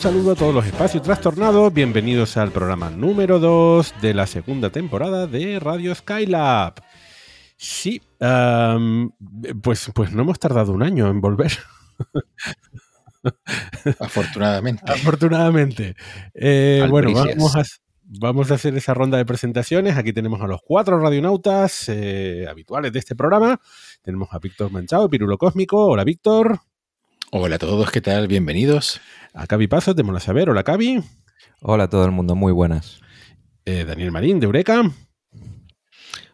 Saludo a todos los espacios trastornados. Bienvenidos al programa número 2 de la segunda temporada de Radio Skylab. Sí, pues, pues no hemos tardado un año en volver, Afortunadamente. afortunadamente. Eh, bueno, vamos a, vamos a hacer esa ronda de presentaciones. Aquí tenemos a los cuatro radionautas eh, habituales de este programa. Tenemos a Víctor Manchado, Pirulo Cósmico. Hola, Víctor. Hola a todos, ¿qué tal? Bienvenidos. A Cavi Paso, de Mola Saber. Hola, Cavi. Hola a todo el mundo, muy buenas. Eh, Daniel Marín, de Eureka.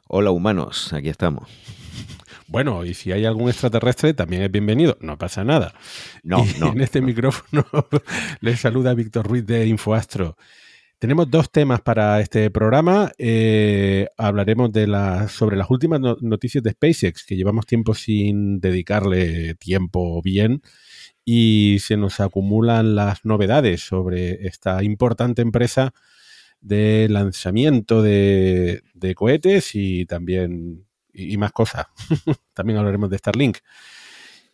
Hola humanos, aquí estamos. Bueno, y si hay algún extraterrestre, también es bienvenido. No pasa nada. No, Y no. En este micrófono les saluda Víctor Ruiz de Infoastro. Tenemos dos temas para este programa. Eh, hablaremos de la, sobre las últimas no- noticias de SpaceX, que llevamos tiempo sin dedicarle tiempo bien. Y se nos acumulan las novedades sobre esta importante empresa de lanzamiento de, de cohetes y también y, más cosas. también hablaremos de Starlink.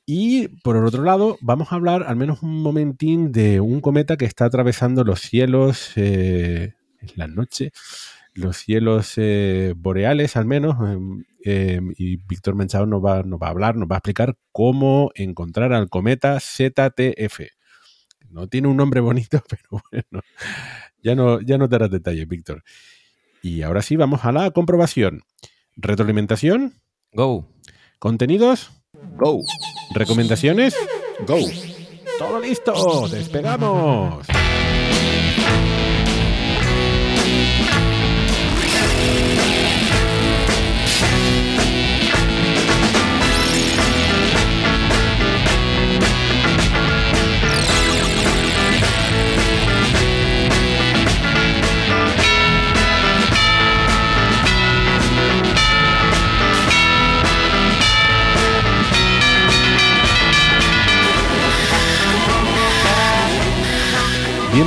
Y por otro lado, vamos a hablar al menos un momentín de un cometa que está atravesando los cielos eh, en la noche, los cielos eh, boreales al menos. em, em, y Víctor Menchado nos va, nos va a hablar, nos va a explicar cómo encontrar al cometa ZTF. No tiene un nombre bonito, pero bueno, ya no, ya no te darás detalles, Víctor. Y ahora sí, vamos a la comprobación. Retroalimentación, Go. contenidos, Go. recomendaciones. Go. ¡Todo listo! ¡Despegamos!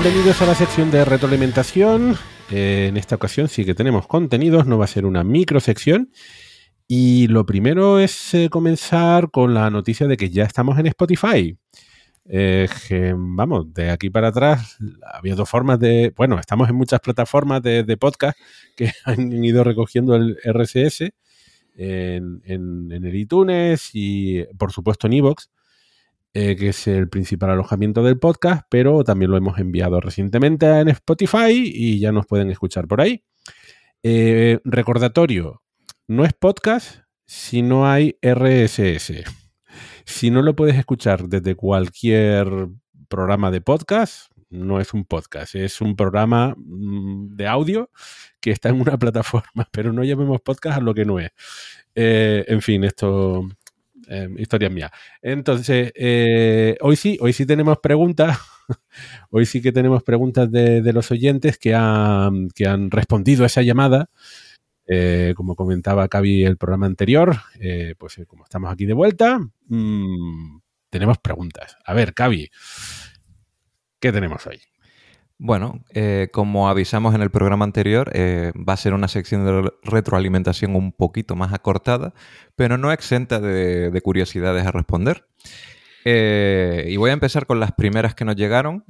Bienvenidos a la sección de retroalimentación. Eh, en esta ocasión sí que tenemos contenidos, no va a ser una microsección. Y lo primero es eh, comenzar con la noticia de que ya estamos en Spotify. Eh, vamos, de aquí para atrás había dos formas de... Bueno, estamos en muchas plataformas de, podcast que han ido recogiendo el RSS en, el iTunes y por supuesto en iVoox eh, que es el principal alojamiento del podcast, pero también lo hemos enviado recientemente en Spotify y ya nos pueden escuchar por ahí. Eh, recordatorio, no es podcast si no hay RSS. Si no lo puedes escuchar desde cualquier programa de podcast, no es un podcast, es un programa mm, de audio que está en una plataforma, pero no llamemos podcast a lo que no es. Eh, en fin, esto eh, historia mía. Entonces, hoy sí, hoy sí tenemos preguntas. Hoy sí que tenemos preguntas de, de los oyentes que han, que han respondido a esa llamada. Eh, como comentaba Cavi el programa anterior, eh, pues eh, como estamos aquí de vuelta, mm, tenemos preguntas. A ver, Cavi, ¿qué tenemos hoy? Bueno, eh, como avisamos en el programa anterior, eh, va a ser una sección de re- retroalimentación un poquito más acortada, pero no exenta de, de curiosidades a responder. Eh, y voy a empezar con las primeras que nos llegaron,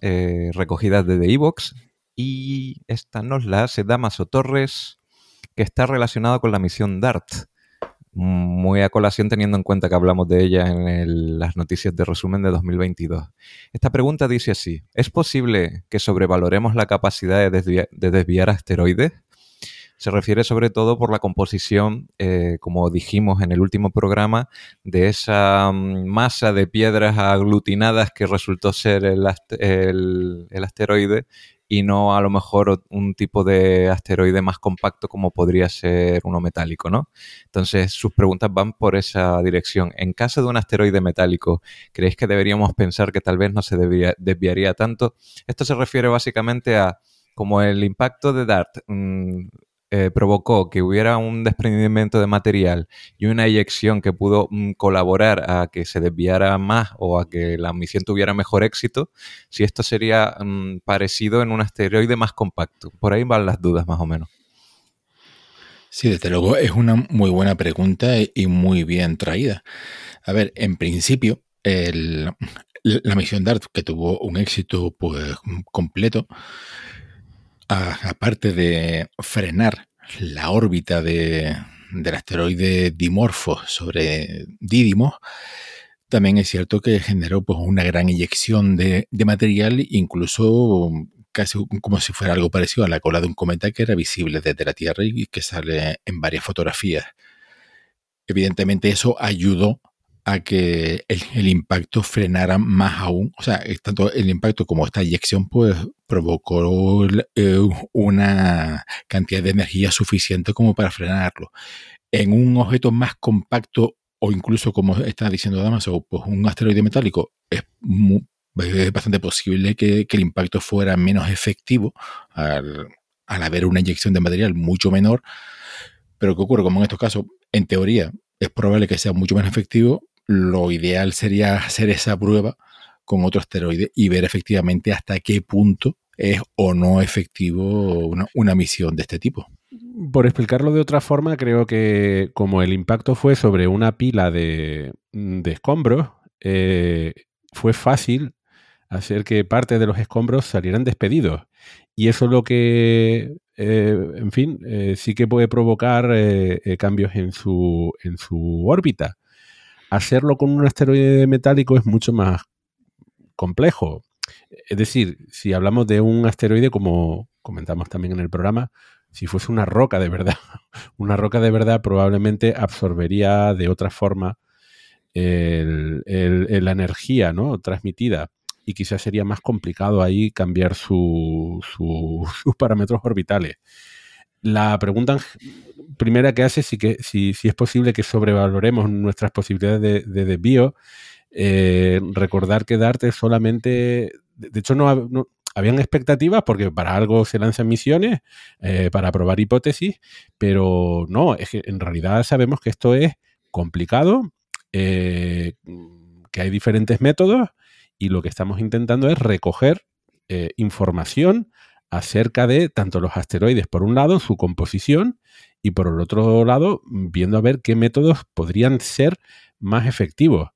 recogidas desde Evox. Y esta nos la hace Damaso Torres, que está relacionada con la misión DART. Muy a colación teniendo en cuenta que hablamos de ella en las noticias de resumen de 2022. Esta pregunta dice así, ¿es posible que sobrevaloremos la capacidad de desviar asteroides? Se refiere sobre todo por la composición, eh, como dijimos en el último programa, de esa mm, masa de piedras aglutinadas que resultó ser el, ast- el- el asteroide y no a lo mejor un tipo de asteroide más compacto como podría ser uno metálico, ¿no? Entonces sus preguntas van por esa dirección. En caso de un asteroide metálico, ¿creéis que deberíamos pensar que tal vez no se debería- desviaría tanto? Esto se refiere básicamente a como el impacto de DART mm, eh, provocó que hubiera un desprendimiento de material y una eyección que pudo mm, colaborar a que se desviara más o a que la misión tuviera mejor éxito, si esto sería mm, parecido en un asteroide más compacto. Por ahí van las dudas más o menos. Sí, desde luego es una muy buena pregunta y- muy bien traída. A ver, en principio, la misión DART, que tuvo un éxito pues completo, aparte de frenar la órbita de- del asteroide Dimorphos sobre Didymos, también es cierto que generó pues, una gran inyección de, de material, incluso casi como si fuera algo parecido a la cola de un cometa que era visible desde la Tierra y que sale en varias fotografías. Evidentemente eso ayudó a que el, impacto frenara más aún. O sea, eh, tanto el impacto como esta eyección pues provocó eh, una cantidad de energía suficiente como para frenarlo. En un objeto más compacto o incluso como está diciendo Damaso, pues un asteroide metálico es, bastante posible que, el impacto fuera menos efectivo al, al haber una inyección de material mucho menor. Pero ¿qué ocurre? Como en estos casos, en teoría, es probable que sea mucho menos efectivo. Lo ideal sería hacer esa prueba con otro asteroide y ver efectivamente hasta qué punto es o no efectivo una, una misión de este tipo. Por explicarlo de otra forma, creo que como el impacto fue sobre una pila de, de escombros, eh, fue fácil hacer que parte de los escombros salieran despedidos. Y eso lo que, eh, en fin, eh, sí que puede provocar cambios en su, en su órbita. Hacerlo con un asteroide metálico es mucho más complejo. Es decir, si hablamos de un asteroide, como comentamos también en el programa, si fuese una roca de verdad, una roca de verdad probablemente absorbería de otra forma la energía ¿no? transmitida y quizás sería más complicado ahí cambiar su- sus parámetros orbitales. La pregunta primera que hace si, que, si, si es posible que sobrevaloremos nuestras posibilidades de, de desvío. Eh, recordar que Dart es solamente, de hecho no, no- habían expectativas porque para algo se lanzan misiones, eh, para probar hipótesis, pero no, es que en realidad sabemos que esto es complicado, eh, que hay diferentes métodos y lo que estamos intentando es recoger información acerca de tanto los asteroides, por un lado, su composición, y por el otro lado, viendo a ver qué métodos podrían ser más efectivos.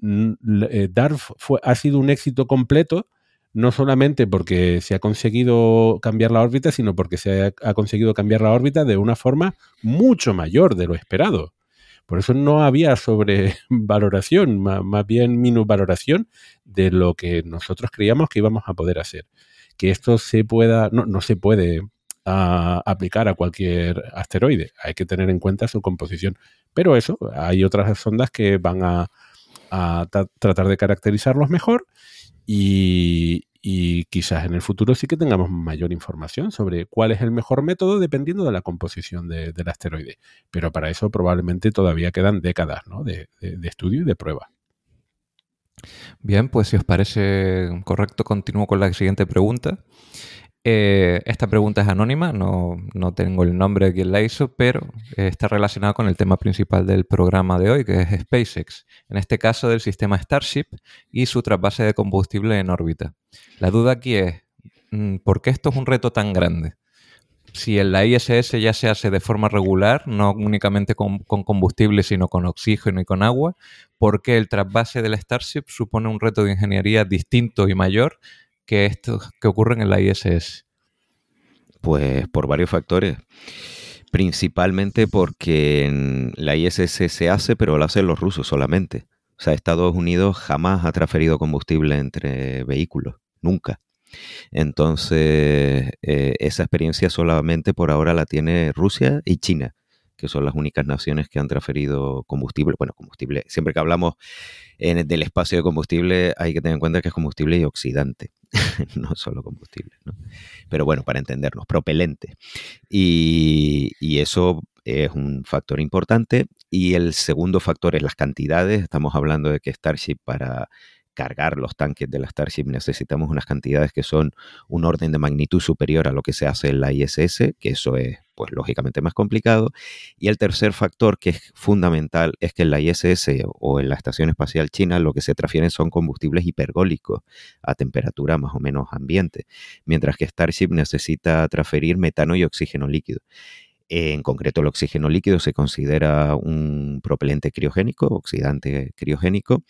Mm, eh, DART fue, ha sido un éxito completo, no solamente porque se ha conseguido cambiar la órbita, sino porque se ha, conseguido cambiar la órbita de una forma mucho mayor de lo esperado. Por eso no había sobrevaloración, ma- más bien minusvaloración de lo que nosotros creíamos que íbamos a poder hacer. Que esto se pueda, no, no se puede ah, aplicar a cualquier asteroide, hay que tener en cuenta su composición. Pero eso, hay otras sondas que van a, a tra- tratar de caracterizarlos mejor y, quizás en el futuro sí que tengamos mayor información sobre cuál es el mejor método dependiendo de la composición de- del asteroide. Pero para eso probablemente todavía quedan décadas de estudio y de prueba. Bien, pues si os parece correcto, continúo con la siguiente pregunta. Eh, esta pregunta es anónima, no, no tengo el nombre de quien la hizo, pero eh, está relacionada con el tema principal del programa de hoy, que es SpaceX. En este caso, del sistema Starship y su trasvase de combustible en órbita. La duda aquí es, mm, ¿por qué esto es un reto tan grande? Si en la ISS ya se hace de forma regular, no únicamente con, combustible, sino con oxígeno y con agua, ¿por qué el trasvase del Starship supone un reto de ingeniería distinto y mayor que estos que ocurren en la ISS? Pues por varios factores. Principalmente porque en la ISS se hace, pero lo hacen los rusos solamente. O sea, Estados Unidos jamás ha transferido combustible entre vehículos, nunca. Entonces, eh, esa experiencia solamente por ahora la tiene Rusia y China, que son las únicas naciones que han transferido combustible. Bueno, combustible, siempre que hablamos del espacio de combustible hay que tener en cuenta que es combustible y oxidante, no solo combustible. ¿no? Pero bueno, para entendernos, propelente. Y, y eso es un factor importante. Y el segundo factor es las cantidades. Estamos hablando de que Starship para cargar los tanques de la Starship necesitamos unas cantidades que son un orden de magnitud superior a lo que se hace en la ISS, que eso es pues lógicamente más complicado. Y el tercer factor que es fundamental es que en la ISS o en la Estación Espacial China lo que se transfieren son combustibles hipergólicos a temperatura más o menos ambiente, mientras que Starship necesita transferir metano y oxígeno líquido. En concreto, el oxígeno líquido se considera un propelente criogénico, oxidante criogénico,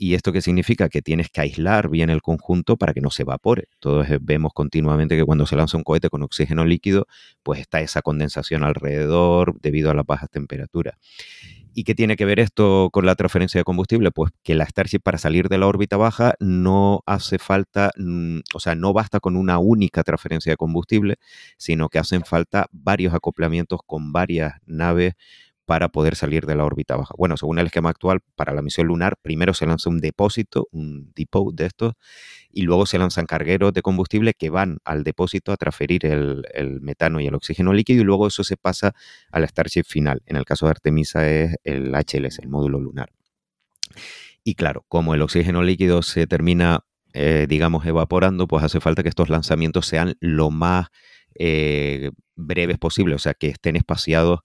¿Y esto qué significa? Que tienes que aislar bien el conjunto para que no se evapore. Todos eh, vemos continuamente que cuando se lanza un cohete con oxígeno líquido, pues está esa condensación alrededor debido a las bajas temperaturas. ¿Y qué tiene que ver esto con la transferencia de combustible? Pues que la Starship para salir de la órbita baja no hace falta, mm, o sea, no basta con una única transferencia de combustible, sino que hacen falta varios acoplamientos con varias naves para poder salir de la órbita baja. Bueno, según el esquema actual, para la misión lunar, primero se lanza un depósito, un depot de estos, y luego se lanzan cargueros de combustible que van al depósito a transferir el, metano y el oxígeno líquido, y luego eso se pasa a la Starship final. En el caso de Artemisa es el HLS, el módulo lunar. Y claro, como el oxígeno líquido se termina, eh, digamos, evaporando, pues hace falta que estos lanzamientos sean lo más eh, breves posible, o sea, que estén espaciados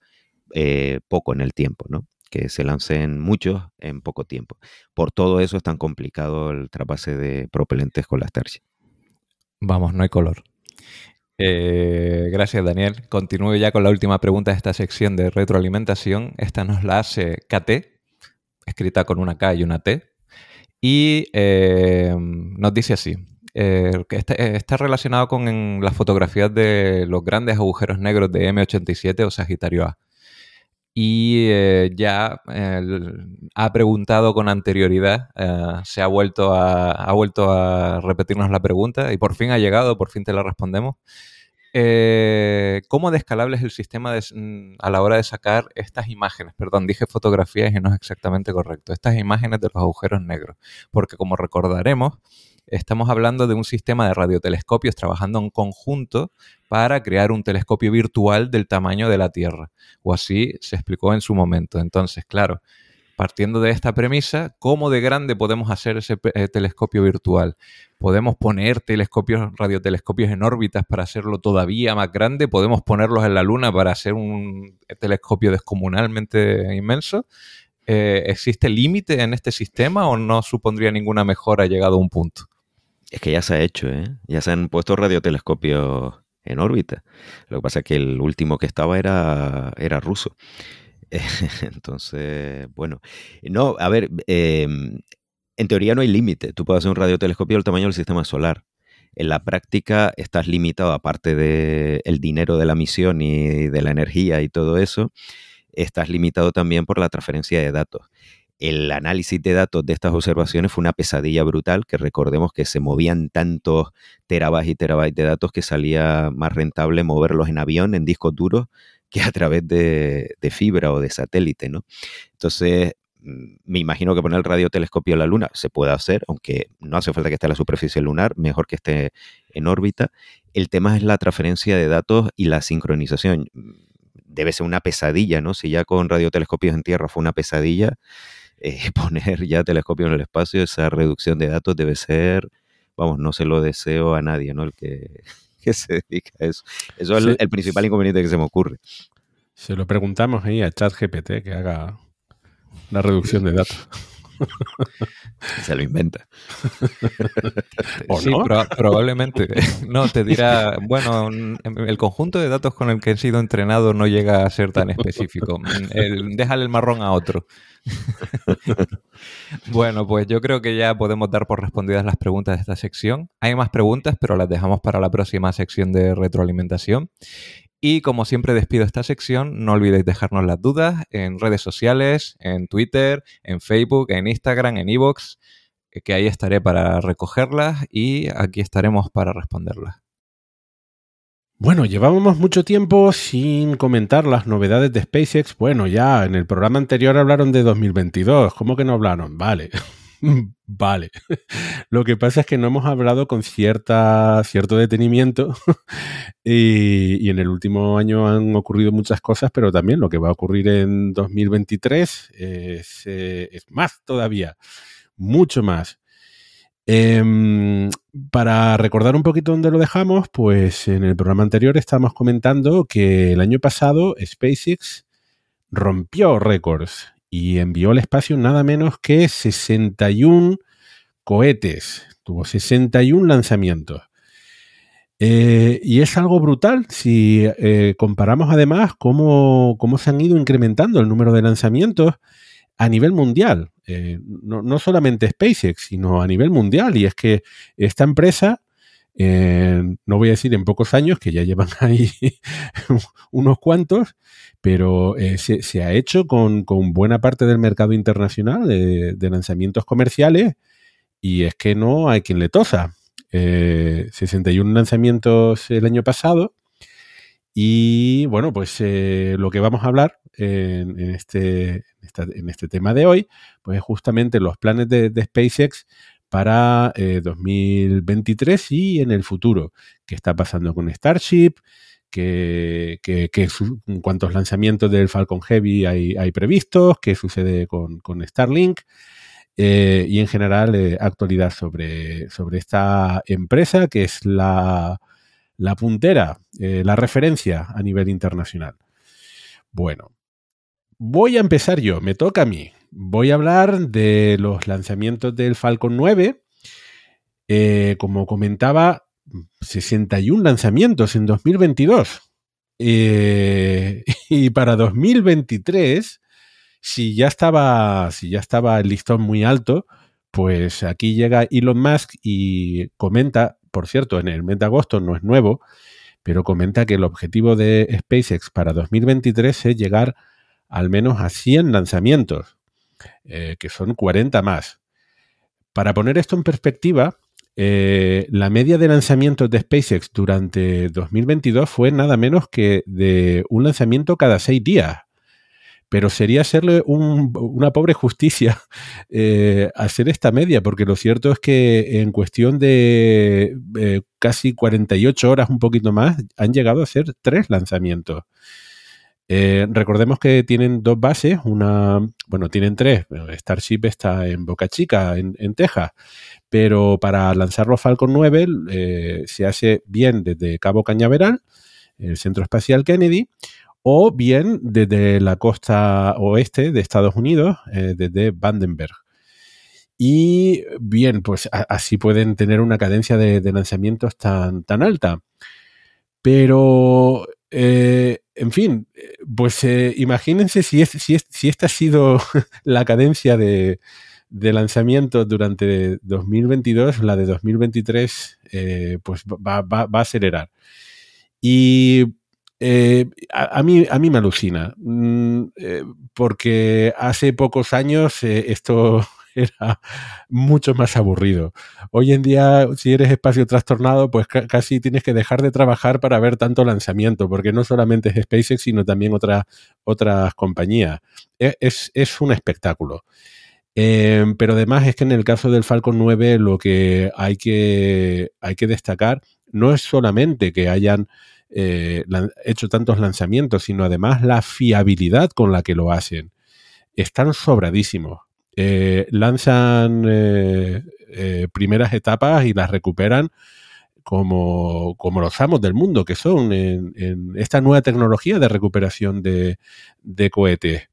eh, poco en el tiempo, ¿no? Que se lancen muchos en poco tiempo. Por todo eso es tan complicado el trapase de propelentes con la Starship. Vamos, no hay color. Eh, gracias, Daniel. Continúo ya con la última pregunta de esta sección de retroalimentación. Esta nos la hace KT, escrita con una K y una T. Y eh, nos dice así. que está, está relacionado con las fotografías de los grandes agujeros negros de M87 o Sagitario A. Y eh, ya eh, ha preguntado con anterioridad, eh, se ha vuelto, a, ha vuelto a repetirnos la pregunta y por fin ha llegado, por fin te la respondemos. ¿Cómo de es el sistema a la hora de sacar estas imágenes? Perdón, dije fotografías y no es exactamente correcto. Estas imágenes de los agujeros negros. Porque como recordaremos, estamos hablando de un sistema de radiotelescopios trabajando en conjunto para crear un telescopio virtual del tamaño de la Tierra. O así se explicó en su momento. Entonces, claro, partiendo de esta premisa, ¿cómo de grande podemos hacer ese eh, telescopio virtual? ¿Podemos poner telescopios, radiotelescopios en órbitas para hacerlo todavía más grande? ¿Podemos ponerlos en la Luna para hacer un telescopio descomunalmente inmenso? Eh, ¿Existe límite en este sistema o no supondría ninguna mejora llegado a un punto? Es que ya se ha hecho, ¿eh? Ya se han puesto radiotelescopios en órbita. Lo que pasa es que el último que estaba era, era ruso. Entonces, bueno, no, a ver, eh, en teoría no hay límite. Tú puedes hacer un radiotelescopio del tamaño del sistema solar. En la práctica estás limitado, aparte del dinero de la misión y de la energía y todo eso, estás limitado también por la transferencia de datos. El análisis de datos de estas observaciones fue una pesadilla brutal, que recordemos que se movían tantos terabytes y terabytes de datos que salía más rentable moverlos en avión, en discos duros, que a través de, fibra o de satélite, ¿no? Entonces, mm, me imagino que poner el radiotelescopio en la Luna se puede hacer, aunque no hace falta que esté en la superficie lunar, mejor que esté en órbita. El tema es la transferencia de datos y la sincronización. Debe ser una pesadilla, ¿no? Si ya con radiotelescopios en Tierra fue una pesadilla, eh, poner ya telescopios en el espacio, esa reducción de datos debe ser, vamos, no se lo deseo a nadie, ¿no? El que, que se dedica a eso. Eso es Sí. el, el principal inconveniente que se me ocurre. Se lo preguntamos ahí a ChatGPT que haga la reducción de datos. Se lo inventa. ¿O sí, no? proba- probablemente. No, te dirá, bueno, el conjunto de datos con el que he sido entrenado no llega a ser tan específico. El- déjale el marrón a otro. Bueno, pues yo creo que ya podemos dar por respondidas las preguntas de esta sección. Hay más preguntas, pero las dejamos para la próxima sección de retroalimentación. Y como siempre despido esta sección, no olvidéis dejarnos las dudas en redes sociales, en Twitter, en Facebook, en Instagram, en Evox, que ahí estaré para recogerlas y aquí estaremos para responderlas. Bueno, llevábamos mucho tiempo sin comentar las novedades de SpaceX. Bueno, ya en el programa anterior hablaron de 2022. ¿Cómo que no hablaron? Vale. Vale. Lo que pasa es que no hemos hablado con cierta, cierto detenimiento y, en el último año han ocurrido muchas cosas, pero también lo que va a ocurrir en 2023 es, eh, es más todavía, mucho más. Eh, para recordar un poquito dónde lo dejamos, pues en el programa anterior estábamos comentando que el año pasado SpaceX rompió récords y envió al espacio nada menos que 61 cohetes. Tuvo 61 lanzamientos. Eh, y es algo brutal si eh, comparamos además cómo, cómo, se han ido incrementando el número de lanzamientos a nivel mundial. Eh, no, no, solamente SpaceX, sino a nivel mundial. Y es que esta empresa, no voy a decir en pocos años, que ya llevan ahí unos cuantos, pero eh, se, ha hecho con, con, buena parte del mercado internacional de, de, lanzamientos comerciales y es que no hay quien le tosa. Eh, 61 lanzamientos el año pasado y bueno, pues eh, lo que vamos a hablar en, este, en, este, tema de hoy, pues es justamente los planes de, SpaceX para eh, 2023 y en el futuro. ¿Qué está pasando con Starship? su, cuántos lanzamientos del Falcon Heavy hay, hay previstos, qué sucede con, Starlink eh, y en general eh, actualidad sobre, sobre esta empresa que es la, puntera, eh, la referencia a nivel internacional. Bueno, voy a empezar yo, me toca a mí. Voy a hablar de los lanzamientos del Falcon 9. Eh, como comentaba, 61 lanzamientos en 2022. Eh, y para 2023, si ya estaba, si ya estaba el listón muy alto, pues aquí llega Elon Musk y comenta, por cierto, en el mes de agosto no es nuevo, pero comenta que el objetivo de SpaceX para 2023 es llegar al menos a 100 lanzamientos, eh, que son 40 más. Para poner esto en perspectiva, eh, la media de lanzamientos de SpaceX durante 2022 fue nada menos que de un lanzamiento cada seis días. Pero sería hacerle un, una pobre justicia eh, hacer esta media, porque lo cierto es que en cuestión de eh, casi 48 horas, un poquito más, han llegado a ser tres lanzamientos. Eh, recordemos que tienen dos bases, una, bueno, tienen tres. Starship está en Boca Chica, en, Texas, pero para lanzar los Falcon 9 eh, se hace bien desde Cabo Cañaveral, el Centro Espacial Kennedy, o bien desde la costa oeste de Estados Unidos, eh, desde Vandenberg. Y bien, pues así pueden tener una cadencia de, lanzamientos tan, tan alta. Pero eh, en fin, pues eh, imagínense si, es, si, es, si, esta ha sido la cadencia de, lanzamiento durante 2022, la de 2023, eh, pues va, a acelerar. Y eh, a, a, mí, a mí me alucina, mm, porque hace pocos años esto era mucho más aburrido. Hoy en día, si eres espacio trastornado, pues casi tienes que dejar de trabajar para ver tanto lanzamiento, porque no solamente es SpaceX, sino también otra, otras compañías. E, es, es un espectáculo. Eh, pero además es que en el caso del Falcon 9 lo que hay que, hay que destacar no es solamente que hayan eh, hecho tantos lanzamientos, sino además la fiabilidad con la que lo hacen. Están sobradísimos. Eh, lanzan eh, primeras etapas y las recuperan como, como, los amos del mundo que son en, esta nueva tecnología de recuperación de, cohetes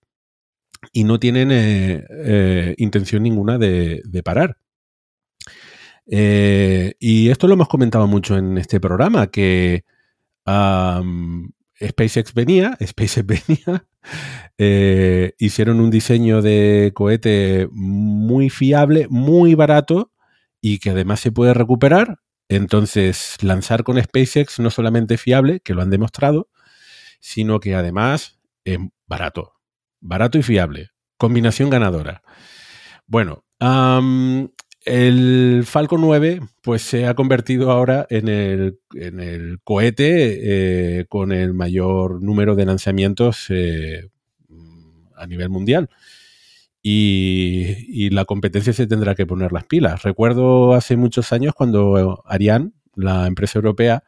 y no tienen eh, eh, intención ninguna de, parar. Eh, y esto lo hemos comentado mucho en este programa, que SpaceX venía, SpaceX venía, eh, hicieron un diseño de cohete muy fiable, muy barato y que además se puede recuperar. Entonces, lanzar con SpaceX no solamente fiable, que lo han demostrado, sino que además es barato. Barato y fiable. Combinación ganadora. Bueno, el Falcon 9 pues se ha convertido ahora en el, en el cohete eh, con el mayor número de lanzamientos eh, a nivel mundial. Y, y la competencia se tendrá que poner las pilas. Recuerdo hace muchos años cuando Ariane, la empresa europea,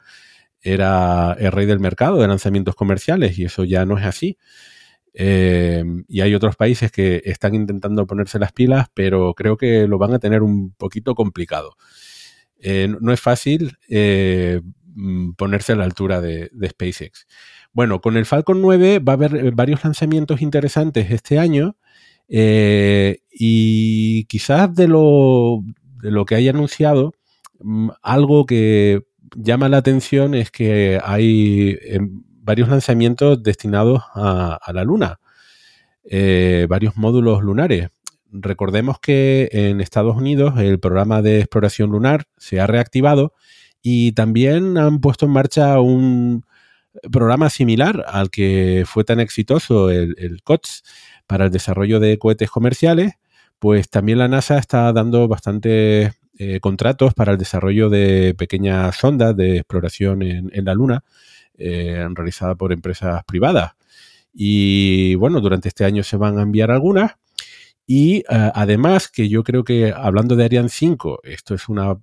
era el rey del mercado de lanzamientos comerciales y eso ya no es así. Eh, y hay otros países que están intentando ponerse las pilas, pero creo que lo van a tener un poquito complicado. Eh, no- es fácil eh, mm, ponerse a la altura de, SpaceX. Bueno, con el Falcon 9 va a haber varios lanzamientos interesantes este año y quizás de lo, de lo que hay anunciado, mm, algo que llama la atención es que hay em, varios lanzamientos destinados a, la Luna, eh, varios módulos lunares. Recordemos que en Estados Unidos el programa de exploración lunar se ha reactivado y también han puesto en marcha un programa similar al que fue tan exitoso el, COTS para el desarrollo de cohetes comerciales, pues también la NASA está dando bastantes eh, contratos para el desarrollo de pequeñas sondas de exploración en la Luna, eh, realizada por empresas privadas. Y bueno, durante este año se van a enviar algunas. Y eh, además, que yo creo que hablando de Ariane 5, esto es, una,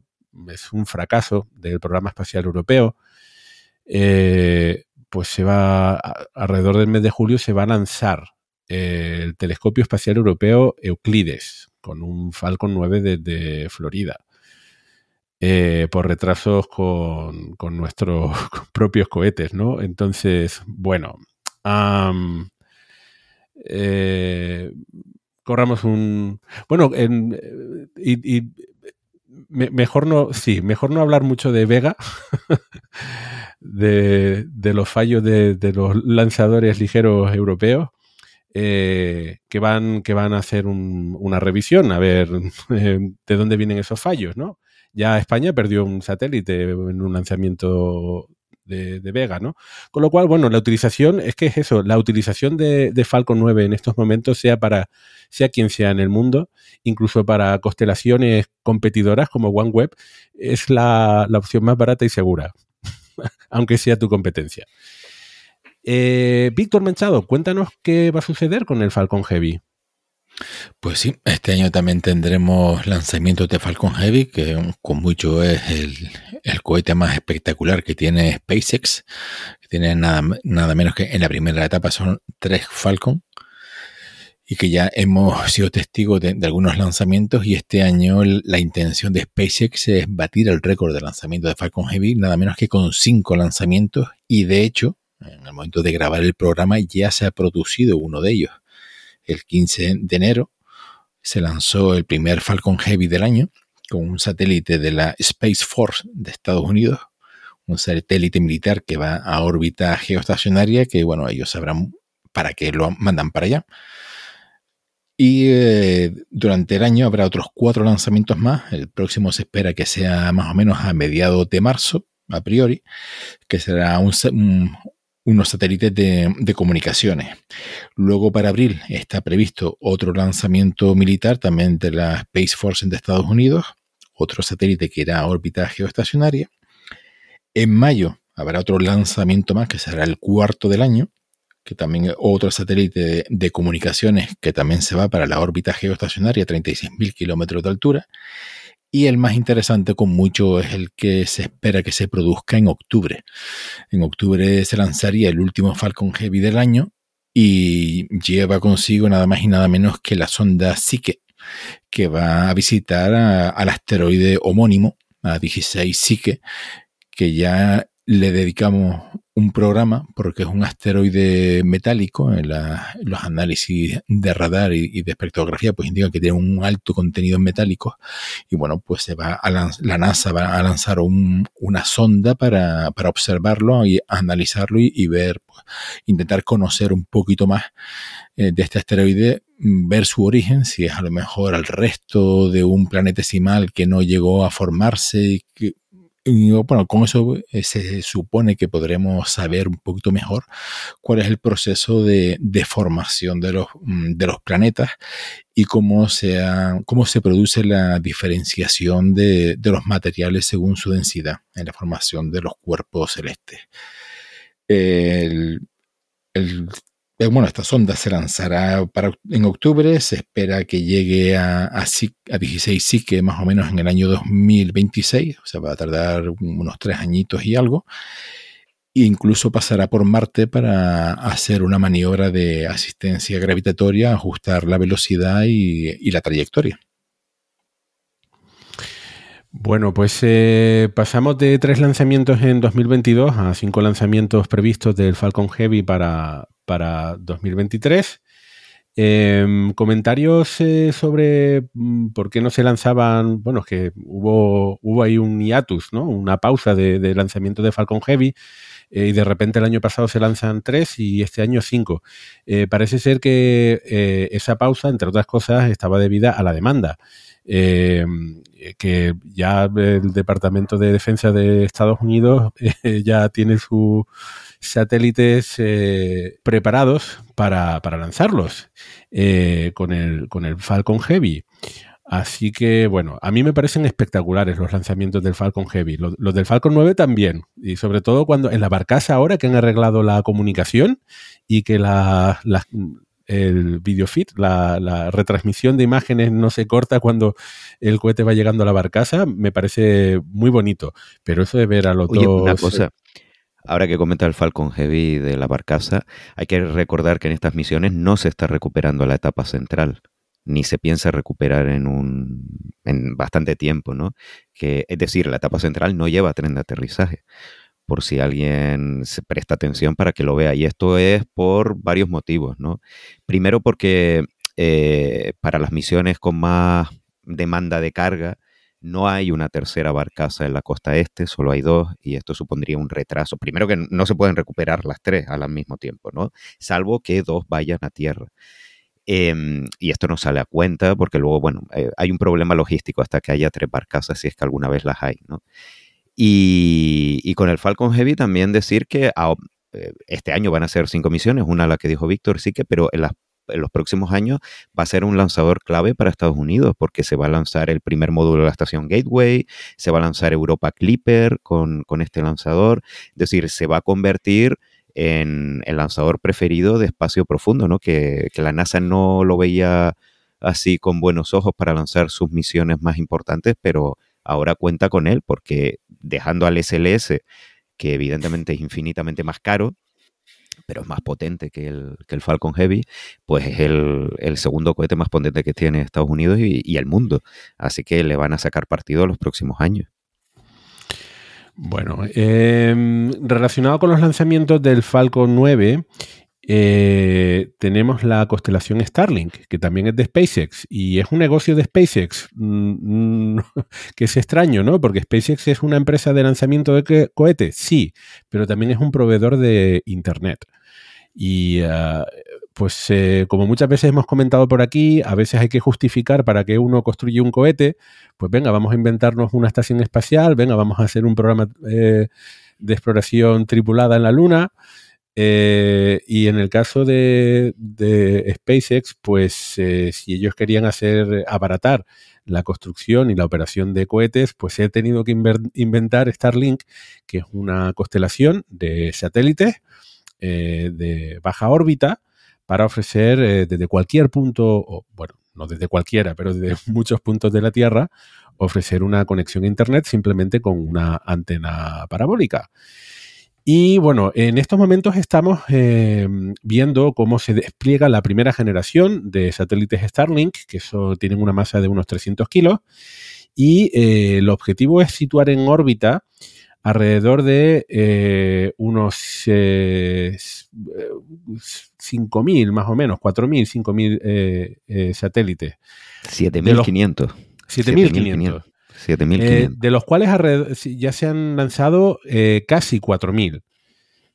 es un fracaso del programa espacial europeo, eh, pues se va, alrededor del mes de julio se va a lanzar el telescopio espacial europeo Euclides con un Falcon 9 desde Florida. Eh, por retrasos con, con nuestros propios cohetes, ¿no? Entonces, bueno, eh, corramos un... Bueno, en- y, y me- mejor no, sí, mejor no hablar mucho de Vega, de, de los fallos de, de los lanzadores ligeros europeos, eh, que, van, que van a hacer un- una revisión, a ver eh, de dónde vienen esos fallos, ¿no? Ya España perdió un satélite en un lanzamiento de, Vega, ¿no? Con lo cual, bueno, la utilización, es que es eso, la utilización de, de Falcon 9 en estos momentos, sea para, sea quien sea en el mundo, incluso para constelaciones competidoras como OneWeb, es la, la opción más barata y segura, aunque sea tu competencia. Eh, Víctor Manchado, cuéntanos qué va a suceder con el Falcon Heavy. Pues sí, este año también tendremos lanzamientos de Falcon Heavy, que con mucho es el, cohete más espectacular que tiene SpaceX. Tiene nada, nada menos que en la primera etapa son tres Falcon. Y que ya hemos sido testigos de, de algunos lanzamientos. Y este año la intención de SpaceX es batir el récord de lanzamiento de Falcon Heavy, nada menos que con cinco lanzamientos. Y de hecho, en el momento de grabar el programa ya se ha producido uno de ellos el 15 de enero se lanzó el primer Falcon Heavy del año con un satélite de la Space Force de Estados Unidos, un satélite militar que va a órbita geoestacionaria, que bueno, ellos sabrán para qué lo mandan para allá. Y eh, durante el año habrá otros cuatro lanzamientos más. El próximo se espera que sea más o menos a mediados de marzo, a priori, que será un, unos satélites de, comunicaciones. Luego para abril está previsto otro lanzamiento militar también de la Space Force de Estados Unidos, otro satélite que irá a órbita geoestacionaria. En mayo habrá otro lanzamiento más que será el cuarto del año, que también otro satélite de, de comunicaciones que también se va para la órbita geoestacionaria, 36.000 kilómetros de altura. Y el más interesante con mucho es el que se espera que se produzca en octubre. En octubre se lanzaría el último Falcon Heavy del año y lleva consigo nada más y nada menos que la sonda Psyche, que va a visitar al asteroide homónimo, a 16 Psyche, que ya le dedicamos un programa porque es un asteroide metálico. En los análisis de radar y, de espectrografía pues indican que tiene un alto contenido en metálicos y bueno, pues se va a lanz- la NASA va a lanzar un- una sonda para, para observarlo y analizarlo y, ver, pues, intentar conocer un poquito más eh, de este asteroide, mm, ver su origen, si es a lo mejor al resto de un planetesimal que no llegó a formarse bueno, con eso eh, se supone que podremos saber un poquito mejor cuál es el proceso de, de formación de los, mm, de los planetas y cómo se, produce la diferenciación de, los materiales según su densidad en la formación de los cuerpos celestes. El- el- bueno, esta sonda se lanzará en octubre, se espera que llegue a, a, Psy- a 16 Psique más o menos en el año 2026, o sea, va a tardar unos tres añitos y algo, e incluso pasará por Marte para hacer una maniobra de asistencia gravitatoria, ajustar la velocidad y, y la trayectoria. Bueno, pues eh, pasamos de tres lanzamientos en 2022 a cinco lanzamientos previstos del Falcon Heavy para, para 2023. Em, comentarios eh, sobre mm, por qué no se lanzaban. Bueno, es que hubo, hubo ahí un hiatus, ¿no? Una pausa de, lanzamiento de Falcon Heavy. eh, y de repente el año pasado se lanzan tres y este año cinco. Eh, parece ser que esa pausa, entre otras cosas, estaba debida a la demanda. Eh, que ya el Departamento de Defensa de Estados Unidos ya tiene sus satélites eh, preparados para, para lanzarlos eh, con, el, con el Falcon Heavy. Así que, bueno, a mí me parecen espectaculares los lanzamientos del Falcon Heavy. Los, los del Falcon 9 también. Y sobre todo cuando en la barcaza ahora que han arreglado la comunicación y que la, la- el video feed, la, la retransmisión de imágenes no se corta cuando el cohete va llegando a la barcaza, me parece muy bonito. Pero eso de ver a los Oye, dos... una cosa. Ahora que comenta el Falcon Heavy de la barcaza, hay que recordar que en estas misiones no se está recuperando la etapa central, ni se piensa recuperar en un en bastante tiempo, ¿no? Que es decir, la etapa central no lleva tren de aterrizaje. Por si alguien se presta atención para que lo vea. Y esto es por varios motivos, ¿no? Primero porque eh, para las misiones con más demanda de carga, no hay una tercera barcaza en la costa este, solo hay dos, y esto supondría un retraso. Primero que no se pueden recuperar las tres al mismo tiempo, ¿no? Salvo que dos vayan a tierra. Em, y esto no sale a cuenta porque luego, bueno, eh, hay un problema logístico hasta que haya tres barcazas, si es que alguna vez las hay, ¿no? Y, con el Falcon Heavy también decir que a- eh, este año van a ser cinco misiones, una la que dijo Víctor, sí que, pero en, las- en los próximos años va a ser un lanzador clave para Estados Unidos porque se va a lanzar el primer módulo de la estación Gateway, se va a lanzar Europa Clipper con, con este lanzador, es decir, se va a convertir en el lanzador preferido de espacio profundo, ¿no? Que, que la NASA no lo veía así con buenos ojos para lanzar sus misiones más importantes, pero ahora cuenta con él porque dejando al SLS, que evidentemente es infinitamente más caro, pero es más potente que el, que el Falcon Heavy, pues es el, el segundo cohete más potente que tiene Estados Unidos y, el mundo. Así que le van a sacar partido los próximos años. Bueno, eh, relacionado con los lanzamientos del Falcon 9, eh, tenemos la constelación Starlink, que también es de SpaceX, y es un negocio de SpaceX, mm, mm, que es extraño, ¿no? Porque SpaceX es una empresa de lanzamiento de co- cohetes, sí, pero también es un proveedor de Internet. Y ah, pues eh, como muchas veces hemos comentado por aquí, a veces hay que justificar para que uno construya un cohete, pues venga, vamos a inventarnos una estación espacial, venga, vamos a hacer un programa eh, de exploración tripulada en la Luna. Eh, y en el caso de, SpaceX, pues eh, si ellos querían hacer abaratar la construcción y la operación de cohetes, pues he tenido que inventar Starlink, que es una constelación de satélites eh, de baja órbita para ofrecer eh, desde cualquier punto, o, bueno, no desde cualquiera, pero desde muchos puntos de la Tierra, ofrecer una conexión a Internet simplemente con una antena parabólica. Y bueno, en estos momentos estamos eh, viendo cómo se despliega la primera generación de satélites Starlink, que eso, tienen una masa de unos 300 kilos, y eh, el objetivo es situar en órbita alrededor de eh, unos eh, s- eh, 5.000 más o menos, 4.000, 5.000 eh, eh, satélites. 7.500. 7.500. 7.500. Eh, de los cuales ya se han lanzado eh, casi 4.000.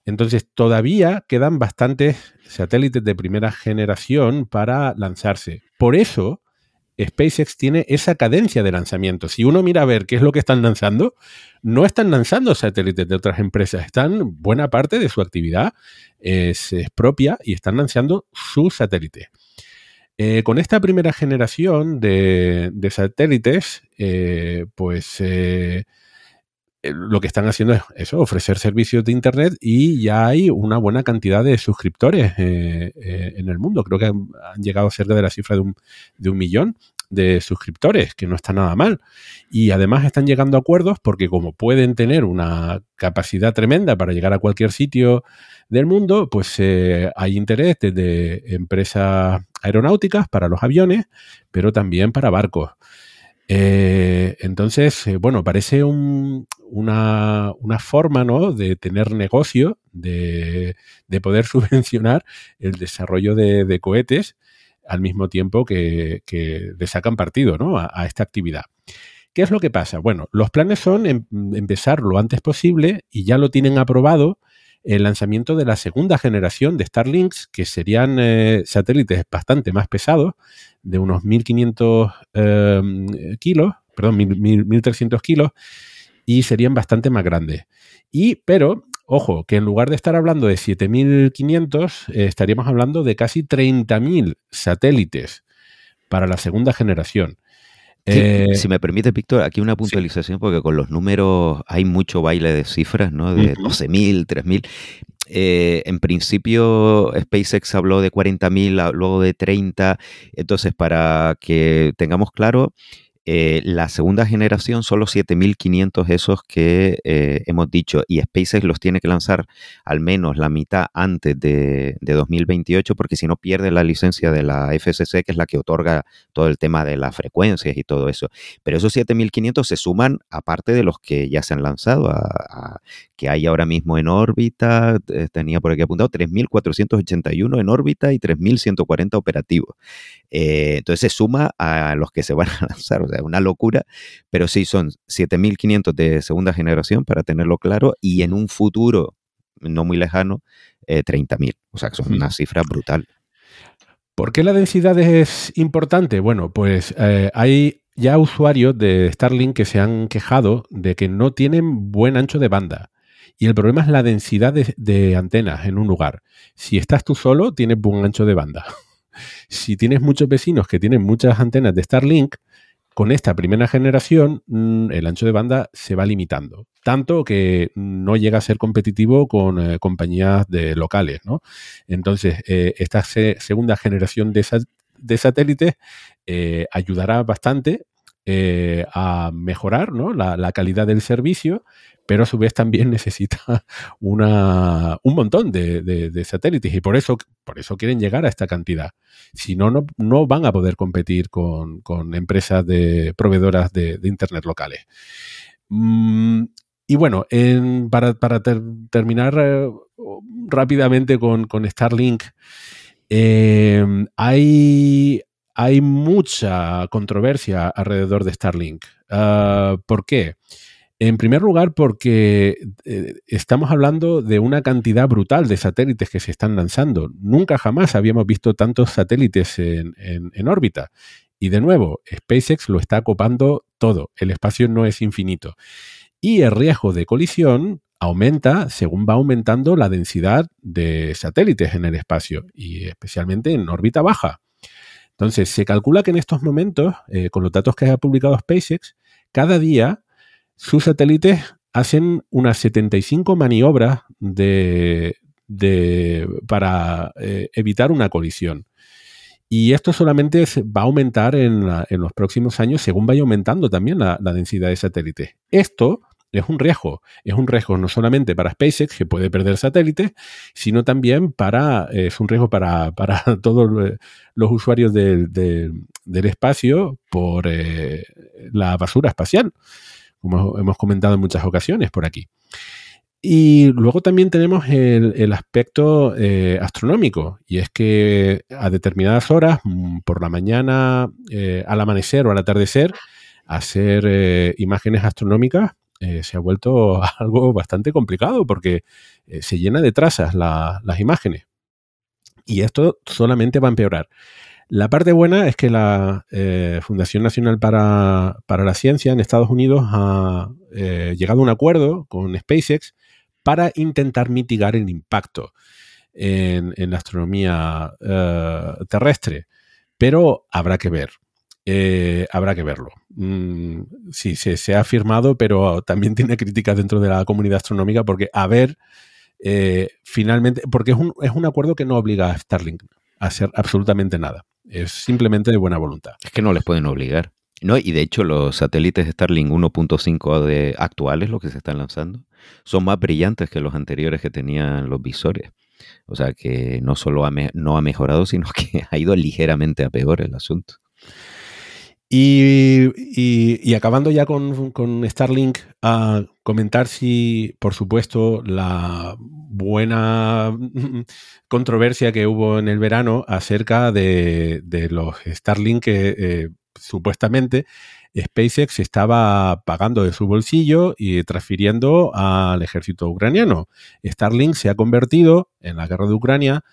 Entonces, todavía quedan bastantes satélites de primera generación para lanzarse. Por eso, SpaceX tiene esa cadencia de lanzamiento. Si uno mira a ver qué es lo que están lanzando, no están lanzando satélites de otras empresas. Están, buena parte de su actividad es, es propia y están lanzando sus satélites. Eh, con esta primera generación de, satélites, eh, pues eh, lo que están haciendo es eso, ofrecer servicios de Internet y ya hay una buena cantidad de suscriptores en el mundo. Creo que han, llegado cerca de la cifra de un, millón de suscriptores, que no está nada mal. Y además están llegando a acuerdos porque como pueden tener una capacidad tremenda para llegar a cualquier sitio del mundo, pues hay interés desde empresas aeronáuticas para los aviones, pero también para barcos. Eh, entonces, eh, bueno, parece un- una, una forma ¿no? de tener negocio, de, de poder subvencionar el desarrollo de, cohetes al mismo tiempo que, que le sacan partido ¿no? a, a esta actividad. ¿Qué es lo que pasa? Bueno, los planes son em- empezar lo antes posible y ya lo tienen aprobado el lanzamiento de la segunda generación de Starlinks, que serían eh, satélites bastante más pesados, de unos 1500 eh, kilos, perdón, 1000, 1000, 1300 kilos, y serían bastante más grandes. Y, pero, ojo, que en lugar de estar hablando de 7500, eh, estaríamos hablando de casi 30.000 satélites para la segunda generación. Sí, Eh, si me permite, Víctor, aquí una puntualización, porque con los números hay mucho baile de cifras, ¿no? De Ujú. 12.000, 3.000. Eh, en principio, SpaceX habló de 40.000, a- luego de 30. Entonces, para que tengamos claro, eh, la segunda generación son los 7.500 esos que eh, hemos dicho y SpaceX los tiene que lanzar al menos la mitad antes de, de 2028 porque si no pierde la licencia de la FCC que es la que otorga todo el tema de las frecuencias y todo eso. Pero esos 7.500 se suman aparte de los que ya se han lanzado, a, que hay ahora mismo en órbita, eh, tenía por aquí apuntado 3.481 en órbita y 3.140 operativos. Eh, entonces se suma a los que se van a lanzar, o sea, una locura, pero sí son 7.500 de segunda generación, para tenerlo claro, y en un futuro no muy lejano, eh, 30.000. O sea, que son una cifra brutal. ¿Por qué la densidad es importante? Bueno, pues eh, hay ya usuarios de Starlink que se han quejado de que no tienen buen ancho de banda. Y el problema es la densidad de, de antenas en un lugar. Si estás tú solo, tienes buen ancho de banda. Si tienes muchos vecinos que tienen muchas antenas de Starlink, con esta primera generación mm, el ancho de banda se va limitando. Tanto que no llega a ser competitivo con eh, compañías de locales, ¿no? Entonces, eh, esta se- segunda generación de, sat- de satélites eh, ayudará bastante a mejorar ¿no? la calidad del servicio, pero a su vez también necesita una, un montón de, satélites y por eso, por eso quieren llegar a esta cantidad. Si no, no, no van a poder competir con, con empresas de proveedoras de, Internet locales. Mm, y bueno, en- para, para ter- terminar eh, rápidamente con, con Starlink, eh, hay, hay mucha controversia alrededor de Starlink. Ah, ¿Por qué? En primer lugar, porque eh, estamos hablando de una cantidad brutal de satélites que se están lanzando. Nunca jamás habíamos visto tantos satélites en, órbita. Y de nuevo, SpaceX lo está copando todo. El espacio no es infinito. Y el riesgo de colisión aumenta según va aumentando la densidad de satélites en el espacio y especialmente en órbita baja. Entonces, se calcula que en estos momentos, eh, con los datos que ha publicado SpaceX, cada día sus satélites hacen unas 75 maniobras de, para eh, evitar una colisión. Y esto solamente va a aumentar en, la- en los próximos años según vaya aumentando también la, densidad de satélites. Esto es un riesgo. Es un riesgo no solamente para SpaceX, que puede perder satélites, sino también para, eh, es un riesgo para, para todos los usuarios del espacio por eh, la basura espacial, como hemos comentado en muchas ocasiones por aquí. Y luego también tenemos el, aspecto eh, astronómico, y es que a determinadas horas, mm, por la mañana, eh, al amanecer o al atardecer, hacer eh, imágenes astronómicas se ha vuelto algo bastante complicado porque se llena de trazas la- las imágenes. Y esto solamente va a empeorar. La parte buena es que la eh, Fundación Nacional para, para la Ciencia en Estados Unidos ha eh, llegado a un acuerdo con SpaceX para intentar mitigar el impacto en, en la astronomía eh, terrestre. Pero habrá que ver. Habrá que verlo. Mm, sí, se, ha firmado, pero también tiene críticas dentro de la comunidad astronómica porque a ver, finalmente, porque es un, es un acuerdo que no obliga a Starlink a hacer absolutamente nada. Es simplemente de buena voluntad. Es que no les pueden obligar. No, y de hecho los satélites Starlink 1.5 de actuales, los que se están lanzando, son más brillantes que los anteriores que tenían los visores. O sea que no solo no ha mejorado, sino que ha ido ligeramente a peor el asunto. Y, y- acabando ya con, con Starlink, a comentar si, por supuesto, la buena controversia que hubo en el verano acerca de, los Starlink que eh, supuestamente SpaceX estaba pagando de su bolsillo y transfiriendo al ejército ucraniano. Starlink se ha convertido en la guerra de Ucrania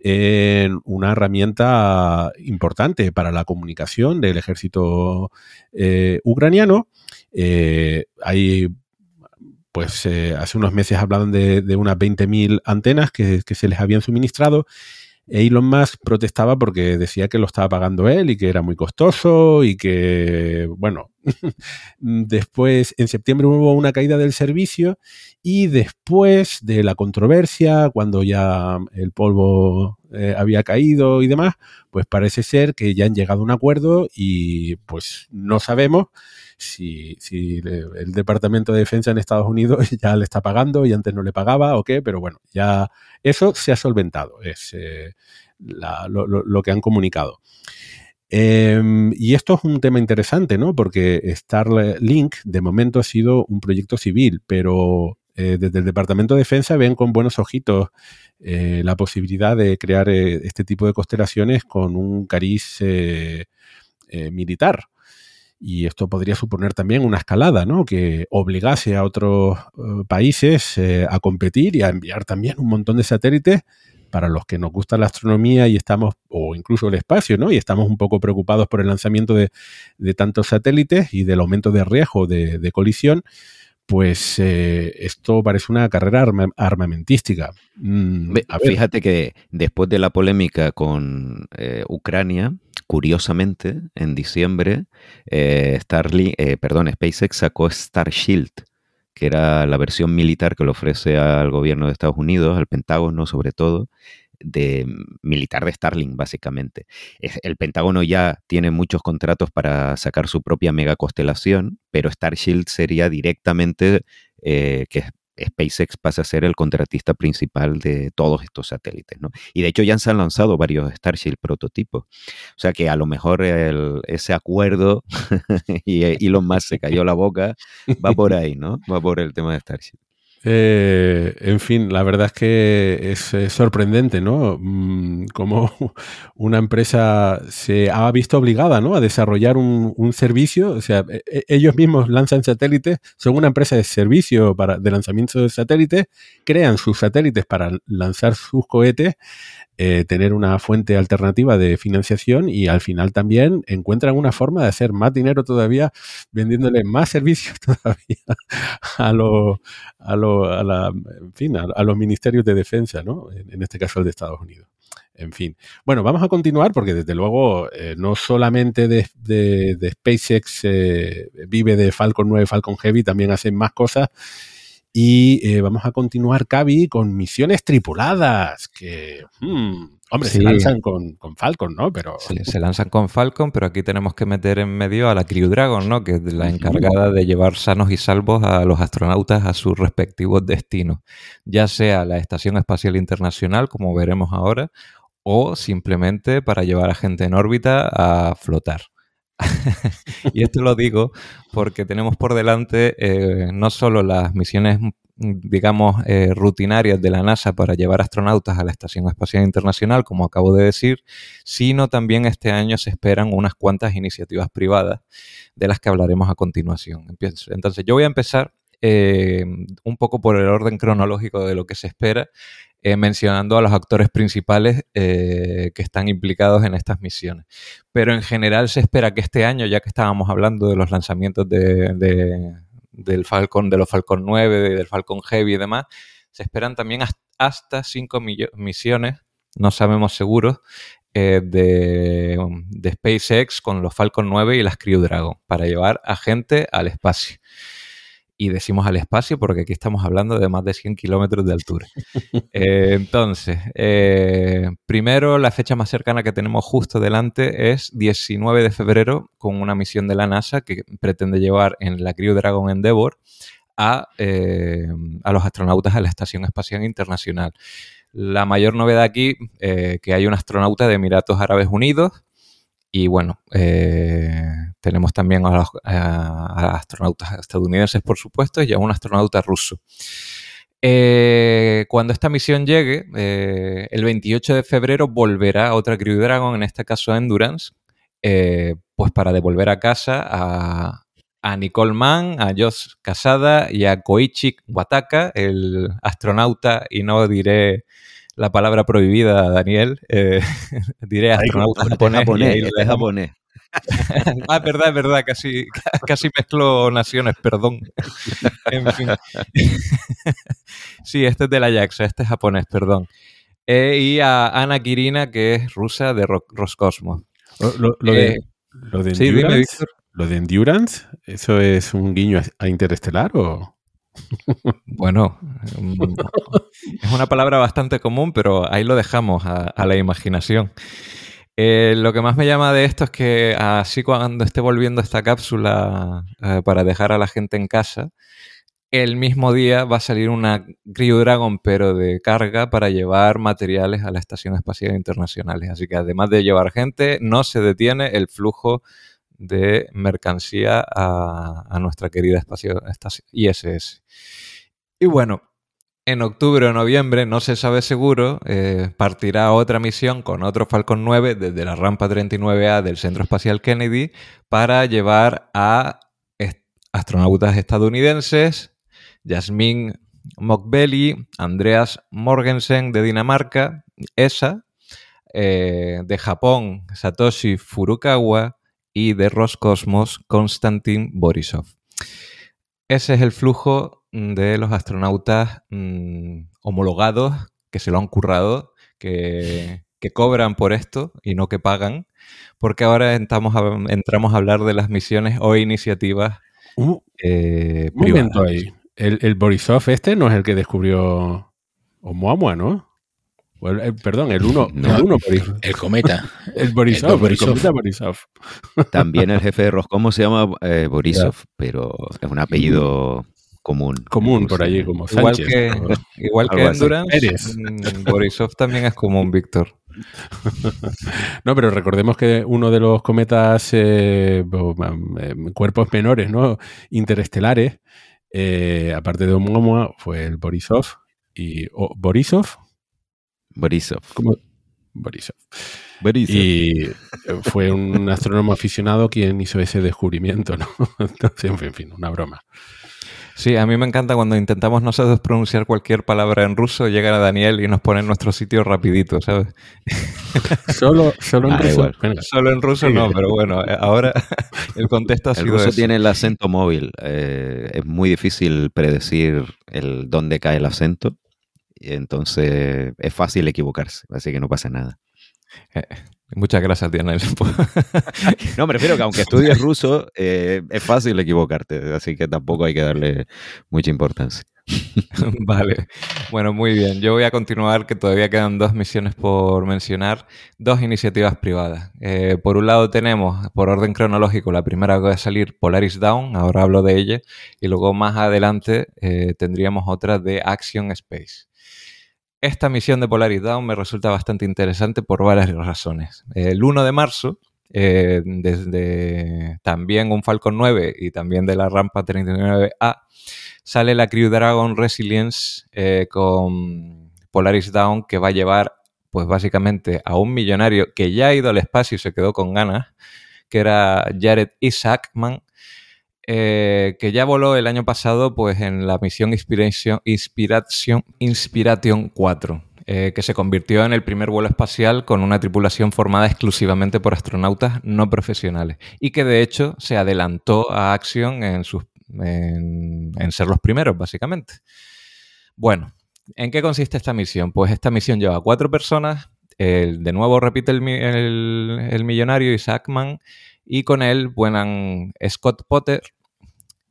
en una herramienta importante para la comunicación del ejército eh, ucraniano. Eh, hay, pues eh, hace unos meses hablaban de, de unas 20.000 antenas que, que se les habían suministrado. Elon Musk protestaba porque decía que lo estaba pagando él y que era muy costoso y que, bueno, después en septiembre hubo una caída del servicio y después de la controversia, cuando ya el polvo eh, había caído y demás, pues parece ser que ya han llegado a un acuerdo y pues no sabemos si, el Departamento de Defensa en Estados Unidos ya le está pagando y antes no le pagaba o qué, pero bueno, ya eso se ha solventado, es eh, lo que han comunicado. Em, y esto es un tema interesante, ¿no? Porque Starlink de momento ha sido un proyecto civil, pero eh, desde el Departamento de Defensa ven con buenos ojitos eh, la posibilidad de crear eh, este tipo de constelaciones con un cariz militar. Y esto podría suponer también una escalada, ¿no? Que obligase a otros países a competir y a enviar también un montón de satélites para los que nos gusta la astronomía y estamos, o incluso el espacio, ¿no? Y estamos un poco preocupados por el lanzamiento de, tantos satélites y del aumento de riesgo de colisión, pues eh, esto parece una carrera arma- armamentística. Mm, a Fíjate que después de la polémica con eh, Ucrania, curiosamente, en diciembre, eh, Starlink, eh, perdón, SpaceX sacó Starshield, que era la versión militar que le ofrece al gobierno de Estados Unidos, al Pentágono sobre todo, de militar de Starlink, básicamente. El Pentágono ya tiene muchos contratos para sacar su propia mega constelación, pero Starshield sería directamente eh, que SpaceX pasa a ser el contratista principal de todos estos satélites, ¿no? Y de hecho ya se han lanzado varios Starship prototipos. O sea que a lo mejor el- ese acuerdo y Elon Musk se cayó la boca, va por ahí, ¿no? Va por el tema de Starship. Eh, en fin, la verdad es que es, sorprendente, ¿no? Mm, Cómo una empresa se ha visto obligada, ¿no? A desarrollar un, servicio. O sea, e- e- ellos mismos lanzan satélites, son una empresa de servicio para, de lanzamiento de satélites, crean sus satélites para lanzar sus cohetes, eh, tener una fuente alternativa de financiación y al final también encuentran una forma de hacer más dinero todavía vendiéndole más servicios todavía a los a, a los ministerios de defensa, ¿no? En, este caso el de Estados Unidos. En fin. Bueno, vamos a continuar porque desde luego eh, no solamente de SpaceX eh, vive de Falcon 9, Falcon Heavy, también hacen más cosas. Y eh, vamos a continuar, Cavi, con misiones tripuladas, que, hmm, hombre, se Sí. lanzan con, con Falcon, ¿no? Pero Se, se lanzan con Falcon, pero aquí tenemos que meter en medio a la Crew Dragon, ¿no? Que es la encargada de llevar sanos y salvos a los astronautas a sus respectivos destinos, ya sea la Estación Espacial Internacional, como veremos ahora, o simplemente para llevar a gente en órbita a flotar. y esto lo digo porque tenemos por delante eh, no solo las misiones, digamos, eh, rutinarias de la NASA para llevar astronautas a la Estación Espacial Internacional, como acabo de decir, sino también este año se esperan unas cuantas iniciativas privadas de las que hablaremos a continuación. Entonces, yo voy a empezar eh, un poco por el orden cronológico de lo que se espera, eh, mencionando a los actores principales que están implicados en estas misiones. Pero en general se espera que este año, ya que estábamos hablando de los lanzamientos de- del Falcon, de los Falcon 9, del Falcon Heavy y demás, se esperan también has- hasta cinco millo- misiones, no sabemos seguros, eh, de, de SpaceX con los Falcon 9 y las Crew Dragon para llevar a gente al espacio. Y decimos al espacio porque aquí estamos hablando de más de 100 kilómetros de altura. Eh, entonces, eh, primero la fecha más cercana que tenemos justo delante es 19 de febrero con una misión de la NASA que pretende llevar en la Crew Dragon Endeavour a, eh, a los astronautas a la Estación Espacial Internacional. La mayor novedad aquí, que hay un astronauta de Emiratos Árabes Unidos y bueno, eh, tenemos también a los astronautas estadounidenses, por supuesto, y a un astronauta ruso. Eh, cuando esta misión llegue, eh, el 28 de febrero volverá otra Crew Dragon, en este caso Endurance, pues para devolver a casa a, a Nicole Mann, a Josh Casada y a Koichi Wataka, el astronauta, y no diré la palabra prohibida, Daniel, eh, diré astronauta japonés. y japonés, japonés. ah, es verdad, es verdad, casi, casi mezclo naciones, perdón. En fin. sí, este es de la Ajax, este es japonés, perdón. Eh, y a Ana Kirina, que es rusa de Ro- Roscosmos. Lo, lo- lo de, Eh, lo de sí, dime, Endurance, Víctor. lo de Endurance, ¿eso es un guiño a, a Interestelar o...? Bueno, mm, es una palabra bastante común, pero ahí lo dejamos a, la imaginación. Eh, lo que más me llama de esto es que así cuando esté volviendo esta cápsula eh, para dejar a la gente en casa, el mismo día va a salir una Crew Dragon, pero de carga, para llevar materiales a la Estación Espacial Internacional. Así que además de llevar gente, no se detiene el flujo de mercancía a, nuestra querida espacio, ISS. Y bueno, en octubre o noviembre, no se sabe seguro, eh, partirá otra misión con otro Falcon 9 desde la rampa 39A del Centro Espacial Kennedy para llevar a astronautas estadounidenses, Jasmine Mockbelly, Andreas Morgensen de Dinamarca, ESA, eh, de Japón, Satoshi Furukawa y de Roscosmos, Konstantin Borisov. Ese es el flujo mm, de los astronautas mm, homologados que se lo han currado, que, que cobran por esto y no que pagan, porque ahora entramos a, entramos a hablar de las misiones o iniciativas eh, un momento ahí. El, el Borisov este no es el que descubrió Oumuamua, ¿no? O el- el- perdón, el uno, No. el uno El cometa. el Borisov, el, Borisov. cometa Borisov. También el jefe de Roscosmos se llama eh, Borisov, pero es un apellido común. Común por allí, como Igual Sánchez. que, ¿no? igual que Algo así. Endurance, mm, Borisov también es como un Víctor. No, pero recordemos que uno de los cometas, eh, eh, cuerpos menores, ¿no? Interestelares, eh, aparte de Oumuamua, fue el Borisov. Y, ¿Borisov? Borisov. ¿Cómo? Borisov. Borisov. Y eh, fue un astrónomo aficionado quien hizo ese descubrimiento, ¿no? Entonces, en fin, en fin, una broma. Sí, a mí me encanta cuando intentamos nosotros pronunciar cualquier palabra en ruso, llega Daniel y nos pone en nuestro sitio rapidito, ¿sabes? Solo, solo en Ah, ruso. Solo en ruso no, pero bueno, eh, ahora el contexto ha El sido ruso ese. tiene el acento móvil. eh, es muy difícil predecir el dónde cae el acento. Entonces es fácil equivocarse, así que no pasa nada. Muchas gracias, Daniel. No, me refiero que aunque estudies ruso, eh, es fácil equivocarte, así que tampoco hay que darle mucha importancia. vale. Bueno, muy bien. Yo voy a continuar, que todavía quedan dos misiones por mencionar, dos iniciativas privadas. Eh, por un lado tenemos, por orden cronológico, la primera que va a salir Polaris Down, ahora hablo de ella, y luego más adelante eh, tendríamos otra de Action Space. Esta misión de Polaris Down me resulta bastante interesante por varias razones. El 1 de marzo, eh, desde también un Falcon 9 y también de la rampa 39A, sale la Crew Dragon Resilience eh, con Polaris Down que va a llevar pues básicamente a un millonario que ya ha ido al espacio y se quedó con ganas, que era Jared Isaacman, eh, que ya voló el año pasado pues, en la misión Inspiration, Inspiration, Inspiration 4, eh, que se convirtió en el primer vuelo espacial con una tripulación formada exclusivamente por astronautas no profesionales y que de hecho se adelantó a Action en, sus, en, ser los primeros, básicamente. Bueno, ¿en qué consiste esta misión? Pues esta misión lleva a cuatro personas. el- de nuevo repite el, el- el millonario Isaac Mann y con él vuelan Scott Potter,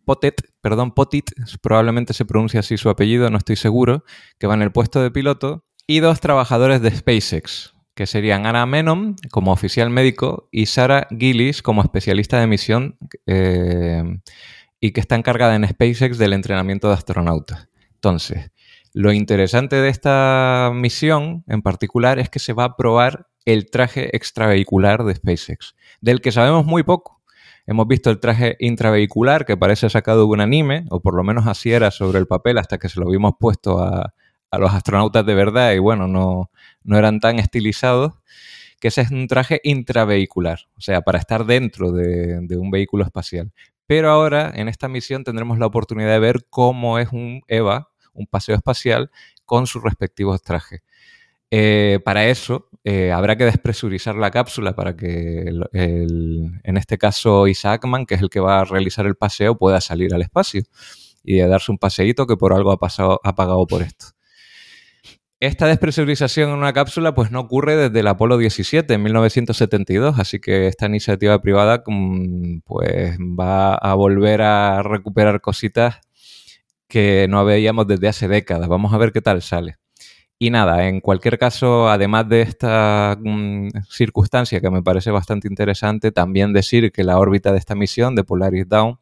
Potet, perdón, Potit, probablemente se pronuncia así su apellido, no estoy seguro, que va en el puesto de piloto, y dos trabajadores de SpaceX, que serían Anna Menon como oficial médico y Sarah Gillis como especialista de misión eh, y que está encargada en SpaceX del entrenamiento de astronautas. Entonces, lo interesante de esta misión en particular es que se va a probar el traje extravehicular de SpaceX, del que sabemos muy poco. Hemos visto el traje intravehicular que parece sacado de un anime, o por lo menos así era sobre el papel hasta que se lo vimos puesto a, a los astronautas de verdad y bueno, no, no eran tan estilizados, que ese es un traje intravehicular, o sea, para estar dentro de, de un vehículo espacial. Pero ahora, en esta misión, tendremos la oportunidad de ver cómo es un EVA, un paseo espacial, con sus respectivos trajes. Eh, para eso eh, habrá que despresurizar la cápsula para que, el- en este caso, Isaacman, que es el que va a realizar el paseo, pueda salir al espacio y darse un paseíto que por algo ha, pasado, ha pagado por esto. Esta despresurización en una cápsula pues no ocurre desde el Apolo 17 en 1972, así que esta iniciativa privada mm, pues va a volver a recuperar cositas que no veíamos desde hace décadas. Vamos a ver qué tal sale. Y nada, en cualquier caso, además de esta mm, circunstancia que me parece bastante interesante, también decir que la órbita de esta misión de Polaris Dawn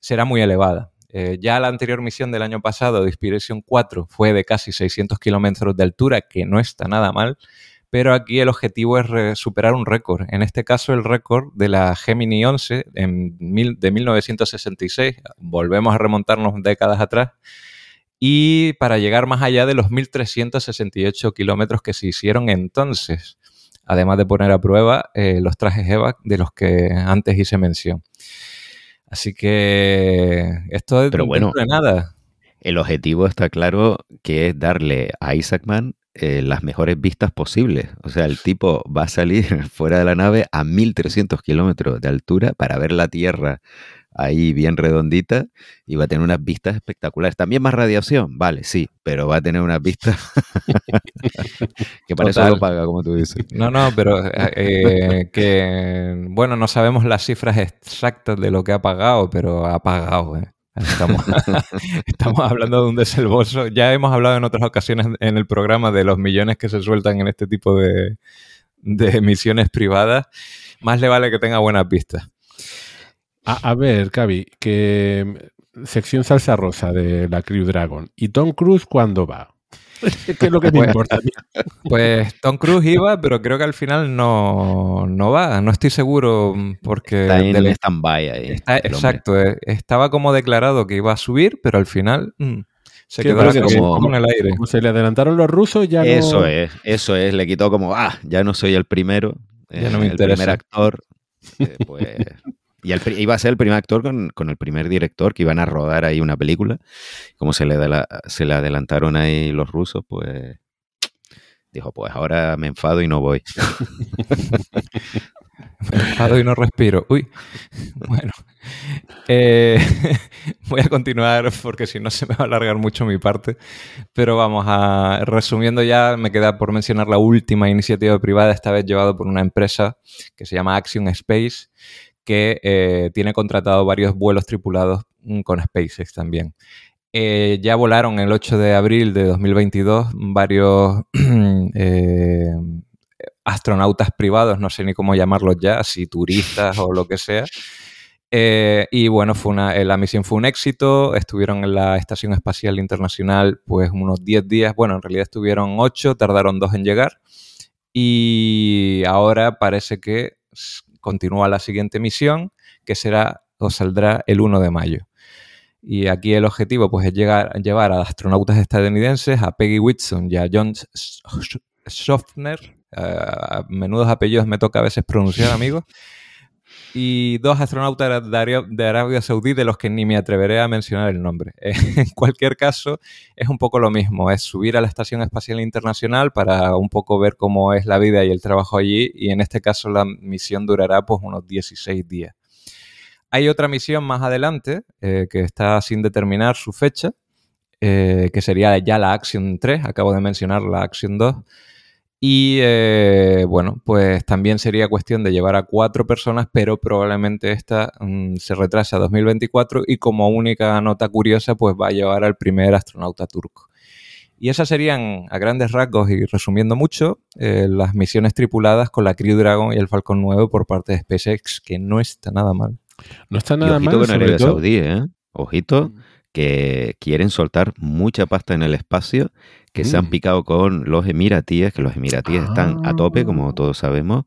será muy elevada. Eh, ya la anterior misión del año pasado de Inspiration 4 fue de casi 600 kilómetros de altura, que no está nada mal, pero aquí el objetivo es superar un récord. En este caso, el récord de la Gemini 11 en mil- de 1966. Volvemos a remontarnos décadas atrás. Y para llegar más allá de los 1.368 kilómetros que se hicieron entonces, además de poner a prueba eh, los trajes EVA de los que antes hice mención. Así que esto es Pero bueno. de nada. El objetivo está claro que es darle a Isaacman eh, las mejores vistas posibles. O sea, el tipo va a salir fuera de la nave a 1300 kilómetros de altura para ver la Tierra ahí bien redondita y va a tener unas vistas espectaculares. También más radiación, vale, sí, pero va a tener unas vistas que para eso lo paga, como tú dices. No, no, pero eh, eh, que, bueno, no sabemos las cifras exactas de lo que ha pagado, pero ha pagado. eh. Estamos, estamos hablando de un desembolso. Ya hemos hablado en otras ocasiones en el programa de los millones que se sueltan en este tipo de, de emisiones privadas. Más le vale que tenga buenas vistas. A, a ver, Cavi, que mm, sección salsa rosa de la Crew Dragon. ¿Y Tom Cruise cuándo va? ¿Qué es lo que me Pues- importa? Pues Tom Cruise iba, pero creo que al final no, no va. No estoy seguro mm, porque... Está en del- stand-by ahí. Está- exacto, eh, estaba como declarado que iba a subir, pero al final mm, se quedó la que como- un poco en el aire. Como se le adelantaron los rusos, ya no... Eso es, eso es. Le quitó como, ah, ya no soy el primero. Ya no eh, me el interesa. primer actor. eh, pues, y iba a ser el primer actor con, con el primer director que iban a rodar ahí una película. Como se le, adela- se le adelantaron ahí los rusos, pues dijo, pues ahora me enfado y no voy. Me enfado y no respiro. Uy, bueno. Eh, voy a continuar porque si no se me va a alargar mucho mi parte. Pero vamos a, resumiendo ya, me queda por mencionar la última iniciativa privada, esta vez llevado por una empresa que se llama Action Space, que eh, tiene contratado varios vuelos tripulados mm, con SpaceX también. Eh, ya volaron el 8 de abril de 2022 varios eh, astronautas privados, no sé ni cómo llamarlos ya, si turistas o lo que sea. Y bueno, fue una, la misión fue un éxito, estuvieron en la Estación Espacial Internacional pues unos 10 días, bueno, en realidad estuvieron 8, tardaron 2 en llegar y ahora parece que continúa la siguiente misión que será o saldrá el 1 de mayo. Y aquí el objetivo pues, es llegar, llevar a astronautas estadounidenses, a Peggy Whitson y a John Schaffner, eh, menudos apellidos me toca a veces pronunciar, amigos, y dos astronautas de Arabia, Saudí de los que ni me atreveré a mencionar el nombre. en cualquier caso, es un poco lo mismo, es subir a la Estación Espacial Internacional para un poco ver cómo es la vida y el trabajo allí y en este caso la misión durará pues unos 16 días. Hay otra misión más adelante eh, que está sin determinar su fecha, eh, que sería ya la Action 3, acabo de mencionar la Action 2. Y eh, bueno, pues también sería cuestión de llevar a cuatro personas, pero probablemente esta mm, se retrasa a 2024 y como única nota curiosa, pues va a llevar al primer astronauta turco. Y esas serían, a grandes rasgos y resumiendo mucho, eh, las misiones tripuladas con la Crew Dragon y el Falcon 9 por parte de SpaceX, que no está nada mal. No está Y nada ojito mal. con Arabia Saudí, ¿eh? Ojito, que quieren soltar mucha pasta en el espacio, que se han Mm. picado con los emiratíes, que los emiratíes están a tope, como Ah. todos sabemos.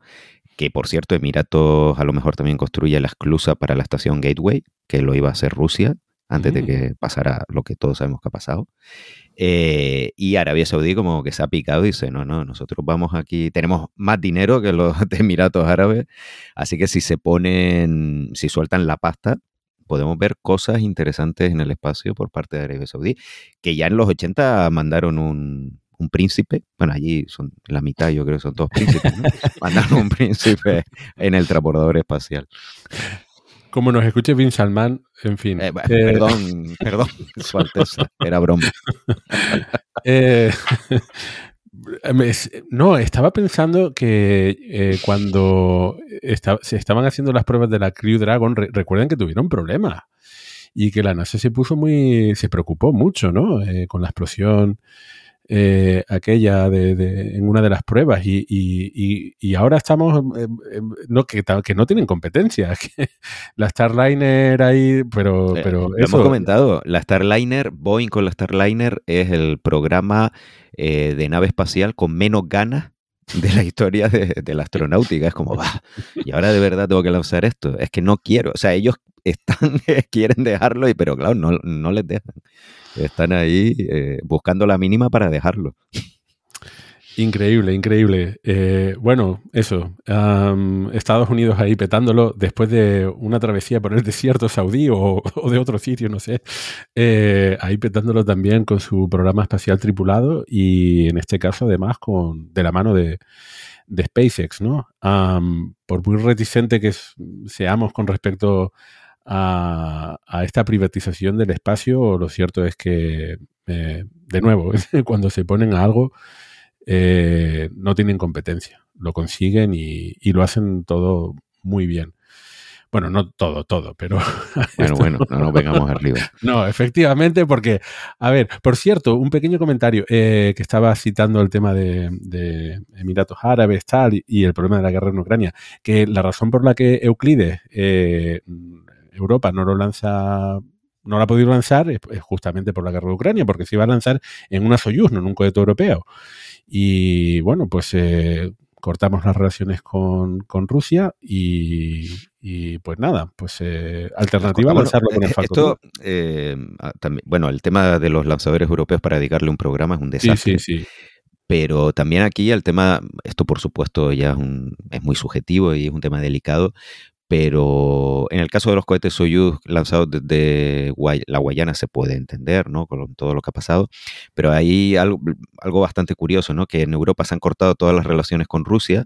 Que por cierto, Emiratos a lo mejor también construye la esclusa para la estación Gateway, que lo iba a hacer Rusia antes de Mm. que pasara lo que todos sabemos que ha pasado. Eh, y Arabia Saudí como que se ha picado y dice, no, no, nosotros vamos aquí, tenemos más dinero que los de Emiratos Árabes, así que si se ponen, si sueltan la pasta, podemos ver cosas interesantes en el espacio por parte de Arabia Saudí, que ya en los 80 mandaron un, un príncipe, bueno, allí son la mitad, yo creo que son todos príncipes, ¿no? mandaron un príncipe en el transbordador espacial. Como nos escuche Bin Salman, en fin. Eh, Eh, perdón, perdón, Su Alteza, era broma. Eh, no, estaba pensando que eh, cuando se estaban haciendo las pruebas de la Crew Dragon, re- recuerden que tuvieron problemas y que la NASA se puso muy, se preocupó mucho, ¿no? Eh, con la explosión eh, aquella de, de- en una de las pruebas y, y- y- y ahora estamos, eh, eh, no, que, no tienen competencia, que la Starliner ahí, pero, Eh, pero eso, hemos comentado, la Starliner, Boeing con la Starliner es el programa eh, de nave espacial con menos ganas de la historia de, de la astronáutica. Es como, va, y ahora de verdad tengo que lanzar esto. Es que no quiero. O sea, ellos están, quieren dejarlo, y, pero claro, no, no les dejan. Están ahí eh, buscando la mínima para dejarlo. Increíble, increíble. Eh, bueno, eso. Estados Unidos ahí petándolo después de una travesía por el desierto saudí o, de otro sitio, no sé. eh, ahí petándolo también con su programa espacial tripulado y en este caso además con de la mano de, de SpaceX, ¿no? Por muy reticente que seamos con respecto a, a esta privatización del espacio, lo cierto es que, eh, de nuevo, cuando se ponen a algo, eh, no tienen competencia. Lo consiguen y, y lo hacen todo muy bien. Bueno, no todo, todo, pero... Bueno, bueno, no nos vengamos arriba. No, efectivamente, porque, a ver, por cierto, un pequeño comentario eh, que estaba citando el tema de, de Emiratos Árabes, tal, y, el problema de la guerra en Ucrania, que la razón por la que Euclides, Europa, no lo lanza, no lo ha podido lanzar es, justamente por la guerra de Ucrania, porque se iba a lanzar en una Soyuz, no en un cohete europeo. Y bueno, pues eh, cortamos las relaciones con, con Rusia y, y, pues nada, pues eh, alternativa a Bueno, lanzarlo con el eh, Falcon 9. Esto, eh, también, bueno, el tema de los lanzadores europeos para dedicarle un programa es un Sí, desastre. sí, sí. Pero también aquí el tema, esto por supuesto ya es, un- es muy subjetivo y es un tema delicado, pero en el caso de los cohetes Soyuz lanzados desde Guay- la Guayana se puede entender, ¿no? Con todo lo que ha pasado, pero hay algo, algo bastante curioso, ¿no? Que en Europa se han cortado todas las relaciones con Rusia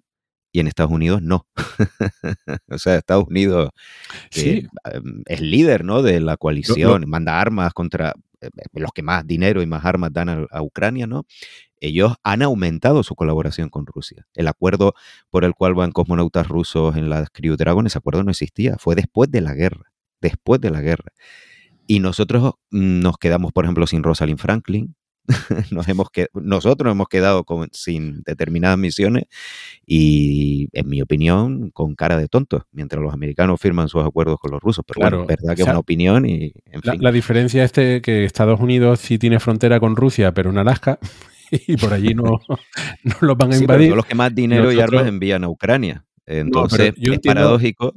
y en Estados Unidos no. o sea, Estados Unidos Sí, es líder ¿no? de la coalición, manda armas contra los que más dinero y más armas dan a, a Ucrania, ¿no? Ellos han aumentado su colaboración con Rusia. El acuerdo por el cual van cosmonautas rusos en las Crew Dragon, ese acuerdo no existía, fue después de la guerra, después de la guerra. Y nosotros mm, nos quedamos, por ejemplo, sin Rosalind Franklin, nos hemos que- nosotros hemos quedado con- sin determinadas misiones y, en mi opinión, con cara de tontos, mientras los americanos firman sus acuerdos con los rusos. Pero Claro, bueno, verdad que o sea, es una opinión y, en la, fin. la diferencia es que que Estados Unidos sí tiene frontera con Rusia, pero en Alaska, y por allí no, no los van a Sí, pero invadir. son los que más dinero y armas envían a Ucrania. Entonces, yo es entiendo- paradójico.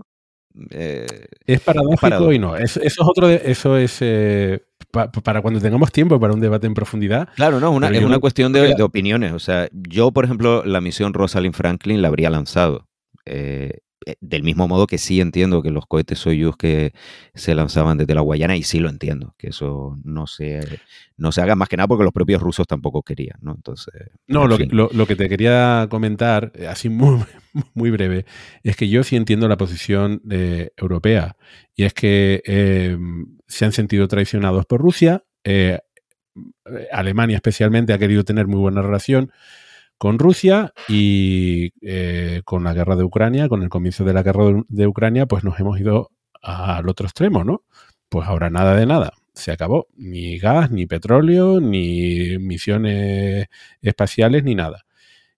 eh, Es paradójico paradójico. y no. Eso, eso es otro. de- eso es eh, pa- para cuando tengamos tiempo para un debate en profundidad. Claro, no, una, es una no- cuestión de, opiniones. O sea, yo, por ejemplo, la misión Rosalind Franklin la habría lanzado. eh, eh, del mismo modo que sí entiendo que los cohetes Soyuz que se lanzaban desde la Guayana, y sí lo entiendo, que eso no se, no se haga más que nada porque los propios rusos tampoco querían, ¿no? Entonces. No, en lo, que- lo- lo que te quería comentar, eh, así muy, muy breve, es que yo sí entiendo la posición eh, europea. Y es que eh, se han sentido traicionados por Rusia. eh, Alemania especialmente ha querido tener muy buena relación con Rusia y eh, con la guerra de Ucrania, con el comienzo de la guerra de, Ucrania, pues nos hemos ido al otro extremo, ¿no? Pues ahora nada de nada. Se acabó. Ni gas, ni petróleo, ni misiones espaciales, ni nada.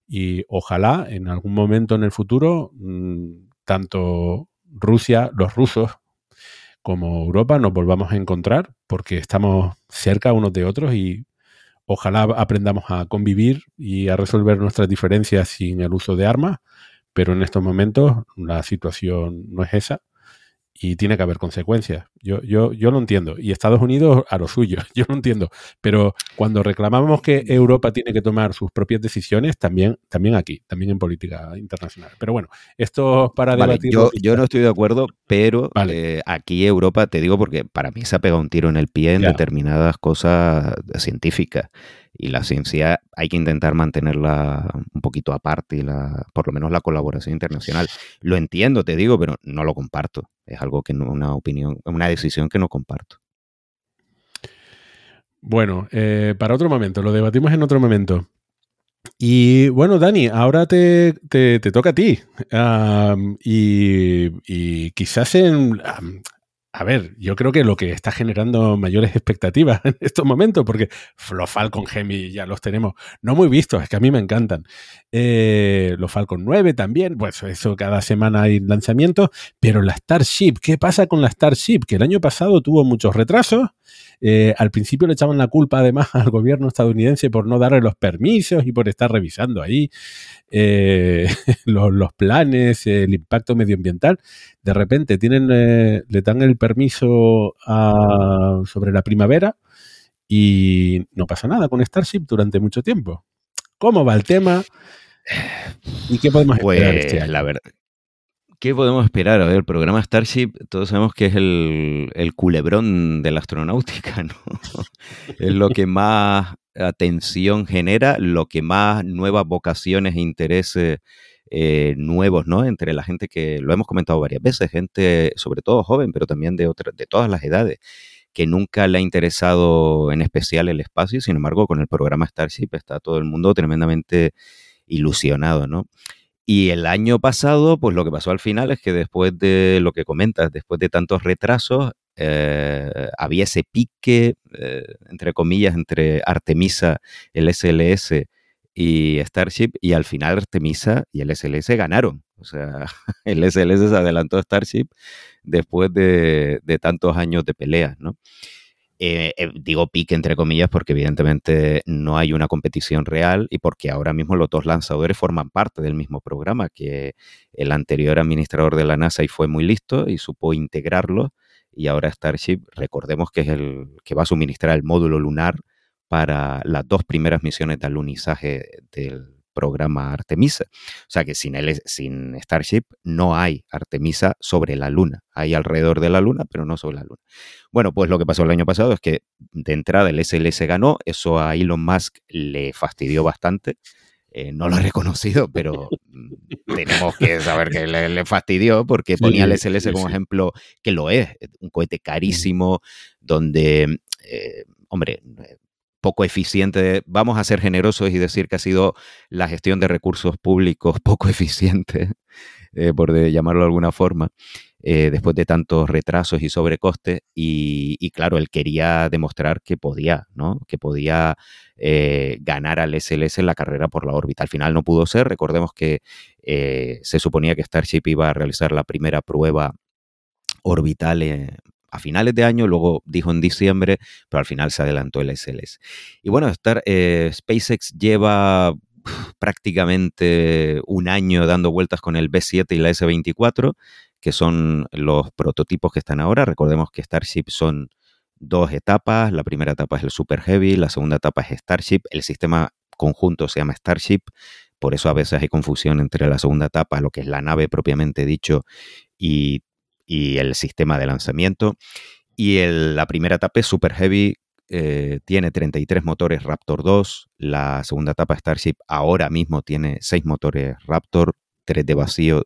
Y ojalá en algún momento en el futuro, mm, tanto Rusia, los rusos, como Europa nos volvamos a encontrar, porque estamos cerca unos de otros y ojalá aprendamos a convivir y a resolver nuestras diferencias sin el uso de armas, pero en estos momentos la situación no es esa y tiene que haber consecuencias. Yo, yo, yo lo entiendo. Y Estados Unidos a lo suyo, yo lo entiendo. Pero cuando reclamamos que Europa tiene que tomar sus propias decisiones, también, también aquí, también en política internacional. Pero bueno, esto para Vale, debatir. yo, yo no estoy de acuerdo, pero Vale. eh, aquí Europa, te digo porque para mí se ha pegado un tiro en el pie en Ya. determinadas cosas científicas. Y la ciencia hay que intentar mantenerla un poquito aparte, y la, por lo menos la colaboración internacional. Lo entiendo, te digo, pero no lo comparto. Es algo que no, una opinión, una decisión que no comparto. Bueno, eh, para otro momento, lo debatimos en otro momento. Y bueno, Dani, ahora te, te- toca a ti. Y, quizás en... a ver, yo creo que lo que está generando mayores expectativas en estos momentos, porque los Falcon Heavy ya los tenemos no muy vistos, es que a mí me encantan. Eh, los Falcon 9 también, pues eso cada semana hay lanzamientos, pero la Starship, ¿qué pasa con la Starship? Que el año pasado tuvo muchos retrasos. Eh, al principio le echaban la culpa además al gobierno estadounidense por no darle los permisos y por estar revisando ahí eh, los, los planes, el impacto medioambiental. De repente tienen, eh, le dan el permiso a- sobre la primavera y no pasa nada con Starship durante mucho tiempo. ¿Cómo va el tema? ¿Y qué podemos esperar Pues este año? la verdad. ¿Qué podemos esperar? A ver, el programa Starship, todos sabemos que es el, el culebrón de la astronáutica, ¿no? es lo que más atención genera, lo que más nuevas vocaciones e intereses eh, nuevos, ¿no? Entre la gente que lo hemos comentado varias veces, gente sobre todo joven, pero también de otras, de todas las edades, que nunca le ha interesado en especial el espacio, sin embargo, con el programa Starship está todo el mundo tremendamente ilusionado, ¿no? Y el año pasado, pues lo que pasó al final es que después de lo que comentas, después de tantos retrasos, eh, había ese pique, eh, entre comillas, entre Artemisa, el SLS y Starship, y al final Artemisa y el SLS ganaron. O sea, el SLS se adelantó a Starship después de, de tantos años de peleas, ¿no? Eh, eh, digo pique entre comillas porque evidentemente no hay una competición real y porque ahora mismo los dos lanzadores forman parte del mismo programa, que el anterior administrador de la NASA y fue muy listo y supo integrarlo y ahora Starship, recordemos que es el que va a suministrar el módulo lunar para las dos primeras misiones de alunizaje del programa Artemisa. O sea que sin, el, sin Starship no hay Artemisa sobre la Luna. Hay alrededor de la Luna, pero no sobre la Luna. Bueno, pues lo que pasó el año pasado es que de entrada el SLS ganó, eso a Elon Musk le fastidió bastante. Eh, no lo he reconocido, pero mm, tenemos que saber que le, le fastidió porque Sí, ponía el SLS sí, como sí. ejemplo que lo es, un cohete carísimo, donde, eh, hombre, poco eficiente. Vamos a ser generosos y decir que ha sido la gestión de recursos públicos poco eficiente, eh, por llamarlo de alguna forma, eh, después de tantos retrasos y sobrecostes. Y, claro, él quería demostrar que podía, ¿no? Que podía eh, ganar al SLS en la carrera por la órbita. Al final no pudo ser. Recordemos que se suponía que Starship iba a realizar la primera prueba orbital eh, a finales de año, luego dijo en diciembre, pero al final se adelantó el SLS. Y bueno, Star, eh, SpaceX lleva prácticamente un año dando vueltas con el B7 y la S24, que son los prototipos que están ahora. Recordemos que Starship son dos etapas. La primera etapa es el Super Heavy, la segunda etapa es Starship. El sistema conjunto se llama Starship, por eso a veces hay confusión entre la segunda etapa, lo que es la nave propiamente dicho, y, y el sistema de lanzamiento. Y la primera etapa es Super Heavy, eh, tiene 33 motores Raptor 2. La segunda etapa Starship ahora mismo tiene 6 motores Raptor, 3 de vacío,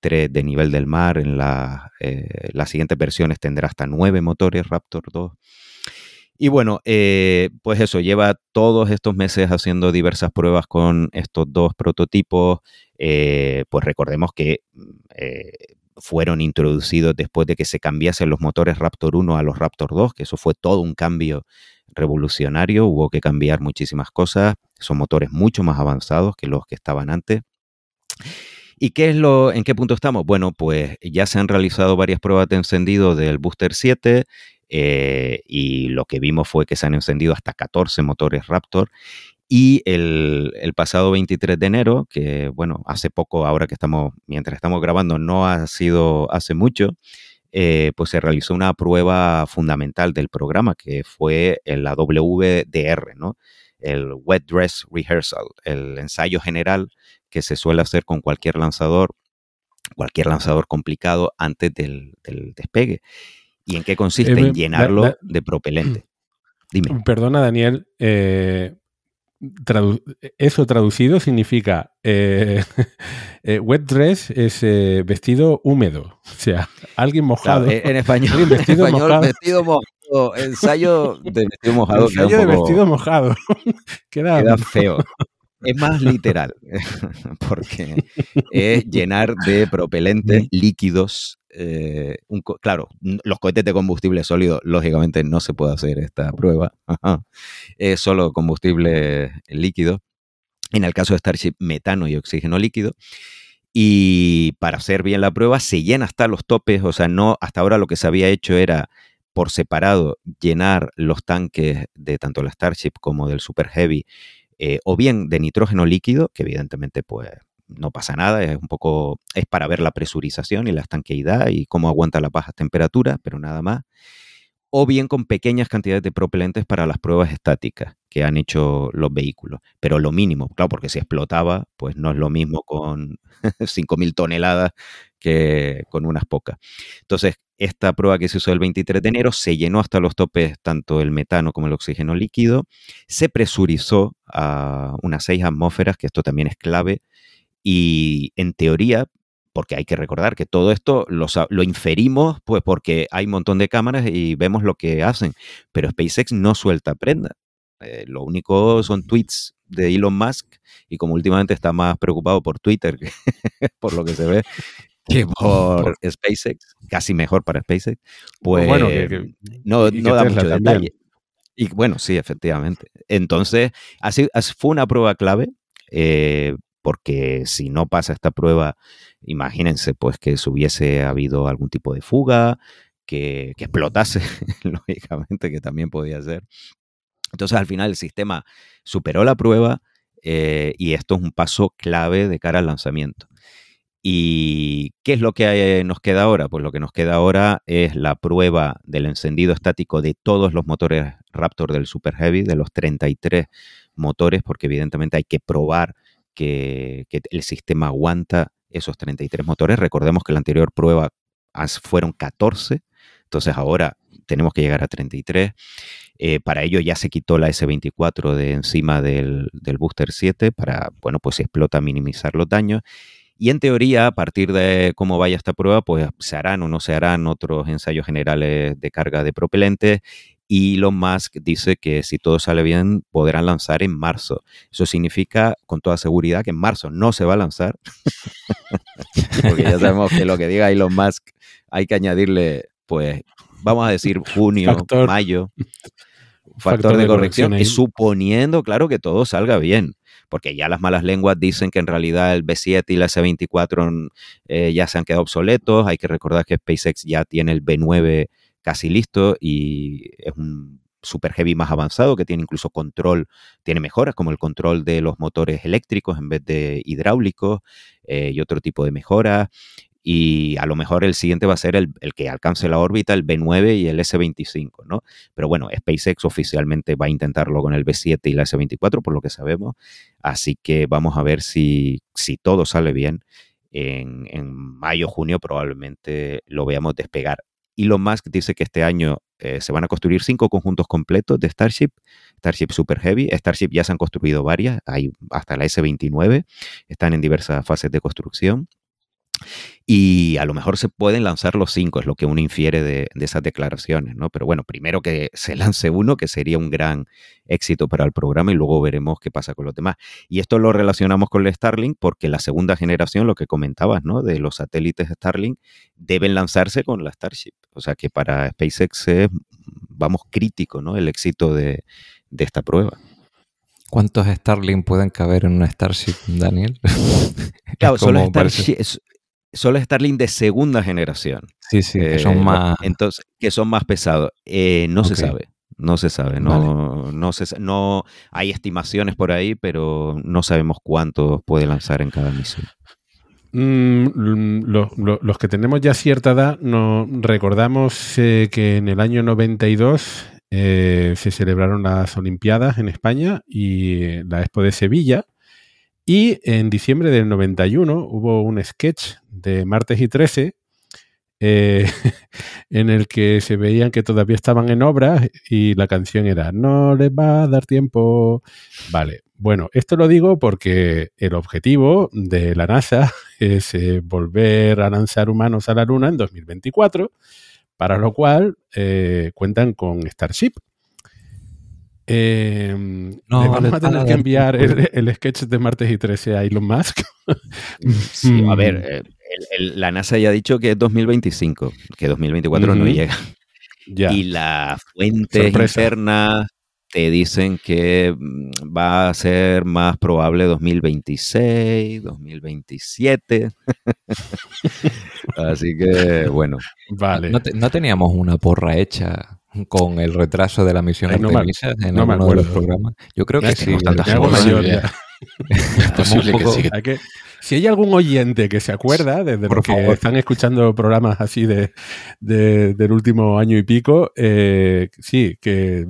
3 de nivel del mar. En la, eh, las siguientes versiones tendrá hasta 9 motores Raptor 2. Y bueno, eh, pues eso, lleva todos estos meses haciendo diversas pruebas con estos dos prototipos. Eh, pues recordemos que mm, fueron introducidos después de que se cambiasen los motores Raptor 1 a los Raptor 2, que eso fue todo un cambio revolucionario, hubo que cambiar muchísimas cosas, son motores mucho más avanzados que los que estaban antes. ¿Y qué es lo, en qué punto estamos? Bueno, pues ya se han realizado varias pruebas de encendido del Booster 7 eh, y lo que vimos fue que se han encendido hasta 14 motores Raptor y el, el pasado 23 de enero, que bueno, hace poco, ahora que estamos, mientras estamos grabando, no ha sido hace mucho, eh, pues se realizó una prueba fundamental del programa, que fue la WDR, ¿no? El Wet Dress Rehearsal, el ensayo general que se suele hacer con cualquier lanzador, cualquier lanzador complicado antes del, del despegue. ¿Y en qué consiste? Eh, en llenarlo de propelente. Dime. Perdona, Daniel. eh, tradu- eso traducido significa eh, eh, wet dress es eh, vestido húmedo. O sea, alguien mojado. Claro, eh, en español, en vestido español, mojado. vestido mojado, ensayo de vestido mojado queda, Ensayo de vestido mojado. Queda, queda feo. Es más literal, porque es llenar de propelentes líquidos. Eh, claro, los cohetes de combustible sólido, lógicamente no se puede hacer esta prueba. Es solo combustible líquido. En el caso de Starship, metano y oxígeno líquido. Y para hacer bien la prueba, se llena hasta los topes. O sea, no, hasta ahora lo que se había hecho era por separado llenar los tanques de tanto la Starship como del Super Heavy, eh, o bien de nitrógeno líquido, que evidentemente pues no pasa nada, es un poco, es para ver la presurización y la estanqueidad y cómo aguanta las bajas temperaturas, pero nada más. O bien con pequeñas cantidades de propelentes para las pruebas estáticas que han hecho los vehículos, pero lo mínimo, claro, porque si explotaba, pues no es lo mismo con 5.000 toneladas que con unas pocas. Entonces, esta prueba que se hizo el 23 de enero se llenó hasta los topes tanto el metano como el oxígeno líquido, se presurizó a unas 6 atmósferas, que esto también es clave, y en teoría, porque hay que recordar que todo esto lo, lo inferimos, pues porque hay un montón de cámaras y vemos lo que hacen, pero SpaceX no suelta prenda. Eh, lo único son tweets de Elon Musk y como últimamente está más preocupado por Twitter, que- por lo que se ve, que por SpaceX, casi mejor para SpaceX, pues bueno, que- que- no, no da mucho también. detalle. Y bueno, sí, efectivamente. Entonces, así, así fue una prueba clave, eh, porque si no pasa esta prueba, imagínense pues que se hubiese habido algún tipo de fuga, que, explotase, lógicamente, que también podía ser. Entonces, al final, el sistema superó la prueba eh, y esto es un paso clave de cara al lanzamiento. ¿Y qué es lo que eh, nos queda ahora? Pues lo que nos queda ahora es la prueba del encendido estático de todos los motores Raptor del Super Heavy, de los 33 motores, porque evidentemente hay que probar que, el sistema aguanta esos 33 motores. Recordemos que la anterior prueba fueron 14, entonces ahora tenemos que llegar a 33. Eh, para ello ya se quitó la S24 de encima del, del Booster 7 para, bueno, pues si explota minimizar los daños. Y en teoría, a partir de cómo vaya esta prueba, pues se harán o no se harán otros ensayos generales de carga de propelentes. Y Elon Musk dice que si todo sale bien, podrán lanzar en marzo. Eso significa, con toda seguridad, que en marzo no se va a lanzar. Porque ya sabemos que lo que diga Elon Musk hay que añadirle, pues, vamos a decir junio, Factor- mayo. Factor, de, corrección, y suponiendo, claro, que todo salga bien. Porque ya las malas lenguas dicen que en realidad el B7 y la C24 eh, ya se han quedado obsoletos. Hay que recordar que SpaceX ya tiene el B9 casi listo y es un super heavy más avanzado que tiene incluso control, tiene mejoras como el control de los motores eléctricos en vez de hidráulicos eh, y otro tipo de mejoras. y a lo mejor el siguiente va a ser el, el que alcance la órbita, el B9 y el S25, ¿no? Pero bueno, SpaceX oficialmente va a intentarlo con el B7 y la S24, por lo que sabemos. Así que vamos a ver si, si todo sale bien. En, en mayo, junio probablemente lo veamos despegar. Elon Musk dice que este año eh, se van a construir cinco conjuntos completos de Starship, Starship Super Heavy. Starship ya se han construido varias, hay hasta la S29, están en diversas fases de construcción. Y a lo mejor se pueden lanzar los cinco, es lo que uno infiere de, de esas declaraciones, ¿no? Pero bueno, primero que se lance uno, que sería un gran éxito para el programa, y luego veremos qué pasa con los demás. Y esto lo relacionamos con el Starlink porque la segunda generación, lo que comentabas, ¿no? De los satélites Starlink, deben lanzarse con la Starship. O sea que para SpaceX es, vamos, crítico, ¿no? El éxito de, de esta prueba. ¿Cuántos Starlink pueden caber en una Starship, Daniel? Claro, solo, como Starship, es- solo Starlink de segunda generación. Sí, sí, que Eh, son lo- más. Entonces, que son más pesados. Eh, no se sabe. No se sabe. No, no, se, sa- no hay estimaciones por ahí, pero no sabemos cuántos puede lanzar en cada misión. Mm, mm, lo- lo- los que tenemos ya cierta edad, no, recordamos eh, que en el año 92 eh, se celebraron las Olimpiadas en España y eh, la Expo de Sevilla. Y en diciembre del 91 hubo un sketch de Martes y 13 eh, en el que se veían que todavía estaban en obras y la canción era No les va a dar tiempo. Vale, bueno, esto lo digo porque el objetivo de la NASA es eh, volver a lanzar humanos a la Luna en 2024, para lo cual eh, cuentan con Starship. Eh, No, le vamos a tener que enviar el, el sketch de martes y 13 a Elon Musk. Sí, a ver, eh, el- el- la NASA ya ha dicho que es 2025, que 2024 no Ujú. llega. ya. Y las fuentes Sorpresa. internas te dicen que mm, va a ser más probable 2026, 2027. Así que, bueno, Vale. ¿No, te- no teníamos una porra hecha con el retraso de la misión Ay, no me- Artemisa en no me alguno de los programas? Yo creo que sí. Me si hay algún oyente que se acuerda, desde Por los que favor. están escuchando programas así de, de- del último año y pico, eh, sí, que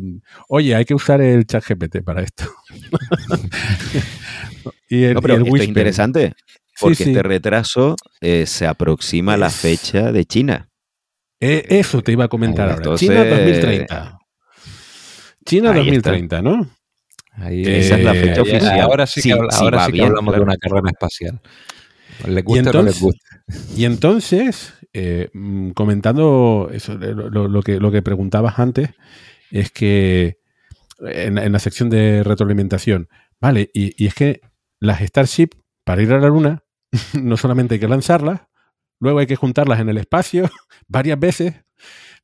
oye, hay que usar el chat GPT para esto. y el, No, y pero el esto es interesante porque sí. este retraso eh, se aproxima a la fecha de China. Eh, eso te iba a comentar ahora. Entonces- China 2030. China Ahí 2030, ¿no? Ahí- Esa es la fecha ya- oficial. Ahora sí que, Sí, habla- sí, ahora sí que hablamos claro. de una carrera espacial. Les gusta o no les gusta. Y entonces, eh, mm, comentando eso, lo, lo- lo que, lo que preguntabas antes, es que en, en la sección de retroalimentación, vale, y, y es que las Starship, para ir a la Luna, no solamente hay que lanzarlas, luego hay que juntarlas en el espacio varias veces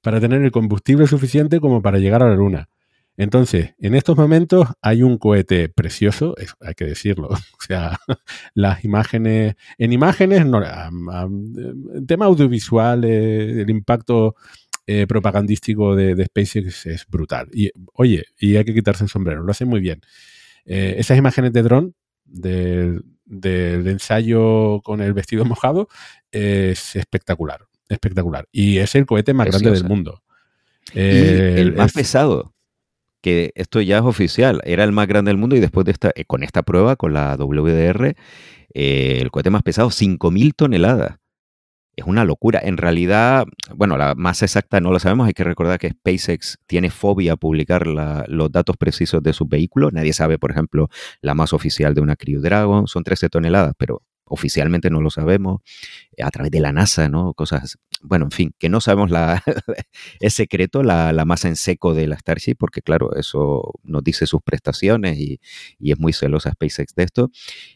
para tener el combustible suficiente como para llegar a la Luna. Entonces, en estos momentos hay un cohete precioso, hay que decirlo. O sea, las imágenes, en imágenes, no, am- en tema audiovisual, el impacto eh, propagandístico de, de SpaceX es brutal. Y oye, y hay que quitarse el sombrero, lo hacen muy bien. Eh, esas imágenes de dron, del, del ensayo con el vestido mojado, es espectacular, espectacular. Y es el cohete más grande del mundo. Y el más es- pesado, que esto ya es oficial, era el más grande del mundo y después de esta, eh, con esta prueba, con la WDR, eh, el cohete más pesado, 5.000 toneladas. Es una locura. En realidad, bueno, la masa exacta no lo sabemos. Hay que recordar que SpaceX tiene fobia a publicar los datos precisos de sus vehículos. Nadie sabe, por ejemplo, la masa oficial de una Crew Dragon. Son 13 toneladas, pero oficialmente no lo sabemos. Eh, A través de la NASA, ¿no? Cosas, bueno, en fin, que no sabemos la, es secreto la, la masa en seco de la Starship, porque claro, eso nos dice sus prestaciones y, y es muy celosa SpaceX de esto.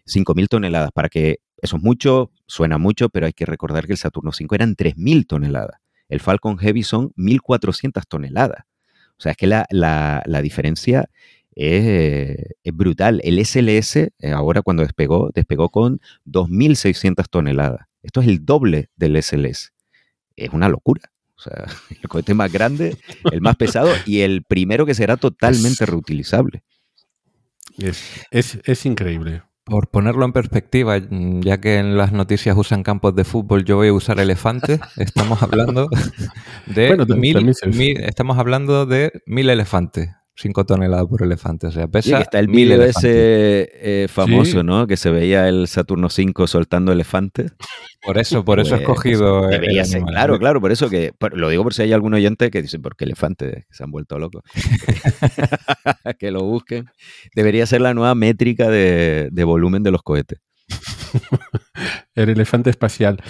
5.000 toneladas, para que eso es mucho, suena mucho, pero hay que recordar que el Saturno 5 eran 3.000 toneladas. El Falcon Heavy son 1.400 toneladas. O sea, es que la, la- la diferencia es, es brutal. El SLS, eh, ahora cuando despegó, despegó con 2.600 toneladas. Esto es el doble del SLS. Es una locura. O sea, el cohete más grande, el más pesado y el primero que será totalmente reutilizable. Es, es, es increíble. Por ponerlo en perspectiva, mm, ya que en las noticias usan campos de fútbol, yo voy a usar elefantes. Estamos hablando de Bueno, mil- estamos hablando de mil elefantes. 5 toneladas por elefante. O sea, pesa que está el mil vídeo ese eh, famoso, Sí. ¿no? Que se veía el Saturno 5 soltando elefantes. Por eso, por eso he Pues, escogido. el Debería ser, claro, claro, por eso que, por- lo digo por si hay algún oyente que dice, ¿por qué elefantes? Que se han vuelto locos. que lo busquen. Debería ser la nueva métrica de, de volumen de los cohetes. El elefante espacial.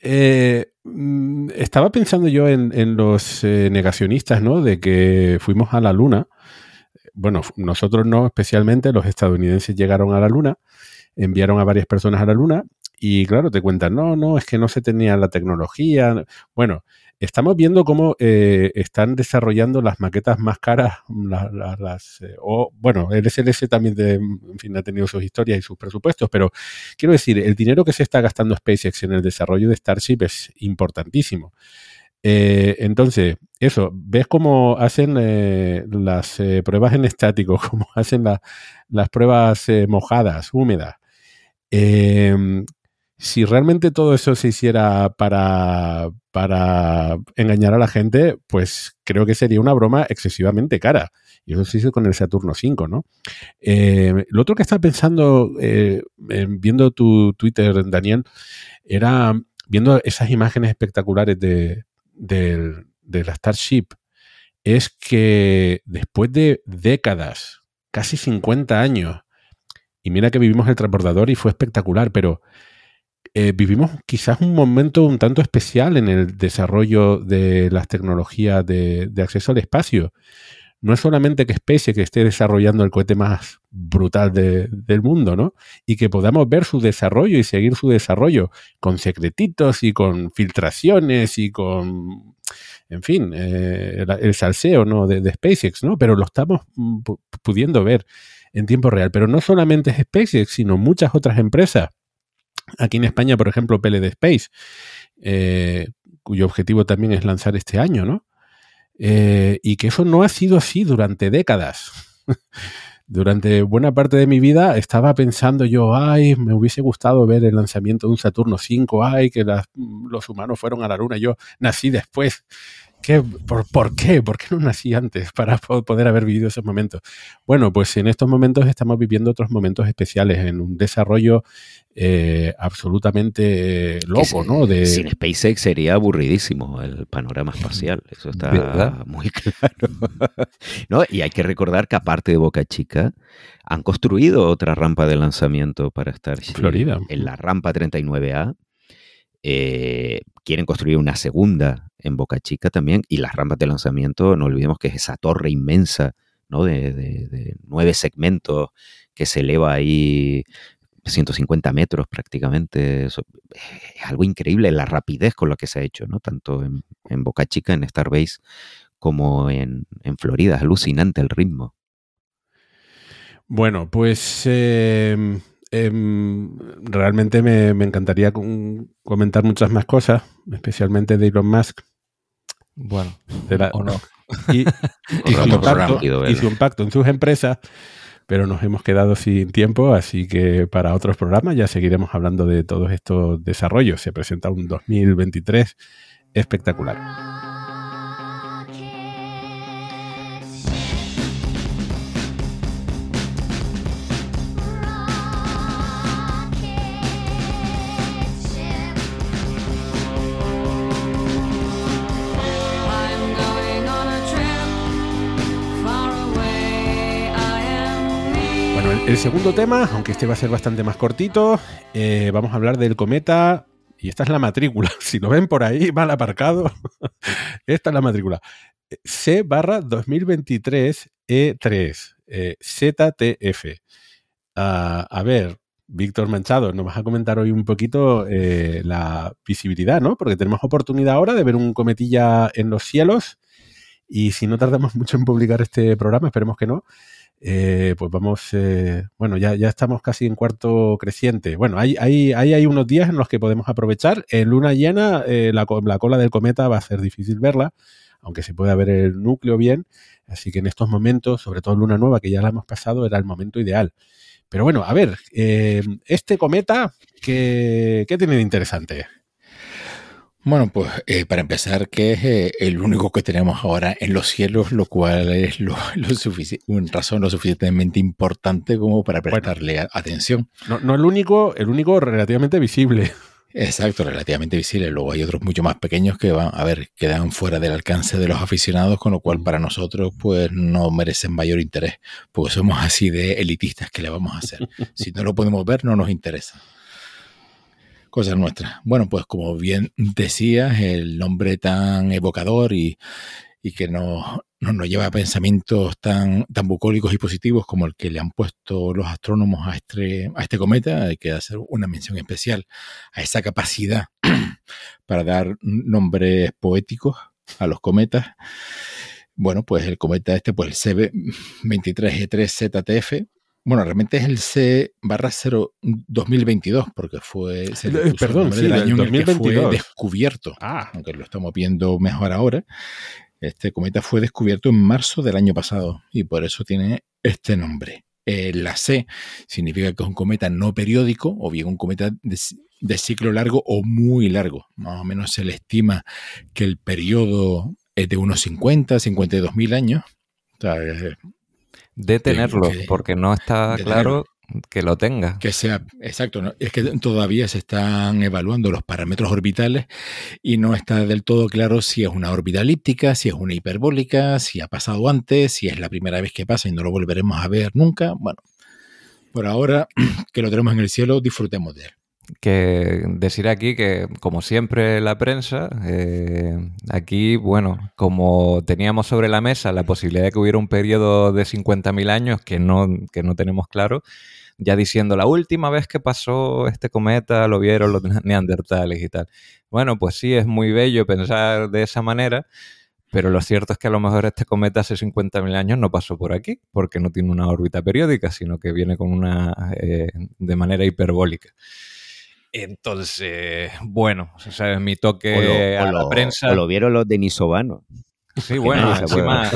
Eh, mm, estaba pensando yo en, los eh, negacionistas, ¿no? De que fuimos a la Luna. Bueno, nosotros no, especialmente los estadounidenses llegaron a la Luna, enviaron a varias personas a la Luna y claro, te cuentan, no, no, es que no se tenía la tecnología. Bueno, estamos viendo cómo eh, están desarrollando las maquetas más caras, la- las, eh, o bueno, el SLS también, fin, ha tenido sus historias y sus presupuestos, pero quiero decir, el dinero que se está gastando SpaceX en el desarrollo de Starship es importantísimo. Eh, entonces, eso, ves cómo hacen las pruebas en estático, cómo hacen la- las pruebas mojadas, húmedas. Si realmente todo eso se hiciera para, para engañar a la gente, pues creo que sería una broma excesivamente cara. Y eso se hizo con el Saturno 5, ¿no? Eh, lo otro que estaba pensando, eh, en- viendo tu Twitter, Daniel, era viendo esas imágenes espectaculares de, de la Starship, es que después de décadas, casi 50 años, y mira que vivimos el transbordador y fue espectacular, pero eh, vivimos quizás un momento un tanto especial en el desarrollo de las tecnologías de, acceso al espacio. No es solamente que SpaceX esté desarrollando el cohete más brutal de- del mundo, ¿no? Y que podamos ver su desarrollo y seguir su desarrollo con secretitos y con filtraciones y con, en fin, eh, el, salseo, ¿no? De, SpaceX, ¿no? Pero lo estamos mm, pu- pudiendo ver en tiempo real. Pero no solamente es SpaceX, sino muchas otras empresas. Aquí en España, por ejemplo, PLD Space, eh, cuyo objetivo también es lanzar este año, ¿no? Eh, y que eso no ha sido así durante décadas. durante buena parte de mi vida estaba pensando yo, ay, me hubiese gustado ver el lanzamiento de un Saturno 5, ay, que los humanos fueron a la Luna, yo nací después. ¿Qué? ¿Por, por qué? ¿Por qué no nací antes para po- poder haber vivido esos momentos? Bueno, pues en estos momentos estamos viviendo otros momentos especiales en un desarrollo eh, absolutamente eh, loco, ¿no? De, Sin SpaceX sería aburridísimo el panorama espacial. Eso está ¿Verdad? muy claro. ¿No? Y hay que recordar que aparte de Boca Chica, han construido otra rampa de lanzamiento para Starship. Florida. En la rampa 39A. Eh, quieren construir una segunda en Boca Chica también. Y las rampas de lanzamiento, no olvidemos que es esa torre inmensa, ¿no? De, de- de nueve segmentos que se eleva ahí 150 metros prácticamente. Eso es algo increíble la rapidez con la que se ha hecho, ¿no? Tanto en, en Boca Chica, en Starbase, como en, Florida. Es alucinante el ritmo. Bueno, pues eh, em, realmente me, me encantaría con- comentar muchas más cosas, especialmente de Elon Musk. Bueno, de la- o no. y, y su Otro impacto, programa. y su impacto en sus empresas, pero nos hemos quedado sin tiempo, así que para otros programas ya seguiremos hablando de todos estos desarrollos. Se presenta un 2023 espectacular. El, segundo tema, aunque este va a ser bastante más cortito, eh, vamos a hablar del cometa. Y esta es la matrícula. Si lo ven por ahí mal aparcado, esta es la matrícula. C barra 2023 E3, eh, ZTF. Ah, a ver, Víctor Manchado, nos vas a comentar hoy un poquito eh, la visibilidad, ¿no? Porque tenemos oportunidad ahora de ver un cometilla en los cielos. Y si no tardamos mucho en publicar este programa, esperemos que no, eh, pues vamos, eh, bueno, ya, ya estamos casi en cuarto creciente. Bueno, hay, hay, hay, unos días en los que podemos aprovechar. En luna llena, eh, la, la cola del cometa va a ser difícil verla, aunque se pueda ver el núcleo bien. Así que en estos momentos, sobre todo Luna Nueva, que ya la hemos pasado, era el momento ideal. Pero bueno, a ver, este cometa, ¿qué, ¿qué tiene de interesante? Bueno, pues eh, para empezar, que es eh, el único que tenemos ahora en los cielos, lo cual es lo, lo una razón lo suficientemente importante como para prestarle atención. No, no el único, el único relativamente visible. Exacto, relativamente visible. Luego hay otros mucho más pequeños que van, a ver, quedan fuera del alcance de los aficionados, con lo cual para nosotros, pues no merecen mayor interés, porque somos así de elitistas que le vamos a hacer. Si no lo podemos ver, no nos interesa. Cosas nuestras. Bueno, pues como bien decías, el nombre tan evocador y, que nos, nos lleva a pensamientos tan, tan bucólicos y positivos como el que le han puesto los astrónomos a este, a este cometa, hay que hacer una mención especial a esa capacidad para dar nombres poéticos a los cometas. Bueno, pues el cometa este, pues el CB23E3ZTF, bueno, realmente es el C barra 0 2022, porque fue se le Eh, el perdón, sí, año en el que fue 2022. descubierto, Ah, aunque lo estamos viendo mejor ahora. Este cometa fue descubierto en marzo del año pasado y por eso tiene este nombre. Eh, la C significa que es un cometa no periódico o bien un cometa de, de ciclo largo o muy largo. Más o menos se le estima que el periodo es de unos 50, 52 mil años. O sea, De tenerlo, que- porque no está claro que lo tenga. que sea exacto, ¿no? es que todavía se están evaluando los parámetros orbitales y no está del todo claro si es una órbita elíptica, si es una hiperbólica, si ha pasado antes, si es la primera vez que pasa y no lo volveremos a ver nunca. Bueno, por ahora que lo tenemos en el cielo, disfrutemos de él. Que decir aquí que, como siempre la prensa, eh, aquí, bueno, como teníamos sobre la mesa la posibilidad de que hubiera un periodo de 50.000 años que no, que no tenemos claro, ya diciendo la última vez que pasó este cometa lo vieron los neandertales y tal. Bueno, pues sí, es muy bello pensar de esa manera. Pero lo cierto es que a lo mejor este cometa hace 50.000 años no pasó por aquí, porque no tiene una órbita periódica, sino que viene con una eh, de manera hiperbólica. Entonces, bueno, o sea, mi toque o, lo, a o la lo- prensa. o lo vieron los denisovanos. Sí, bueno, encima.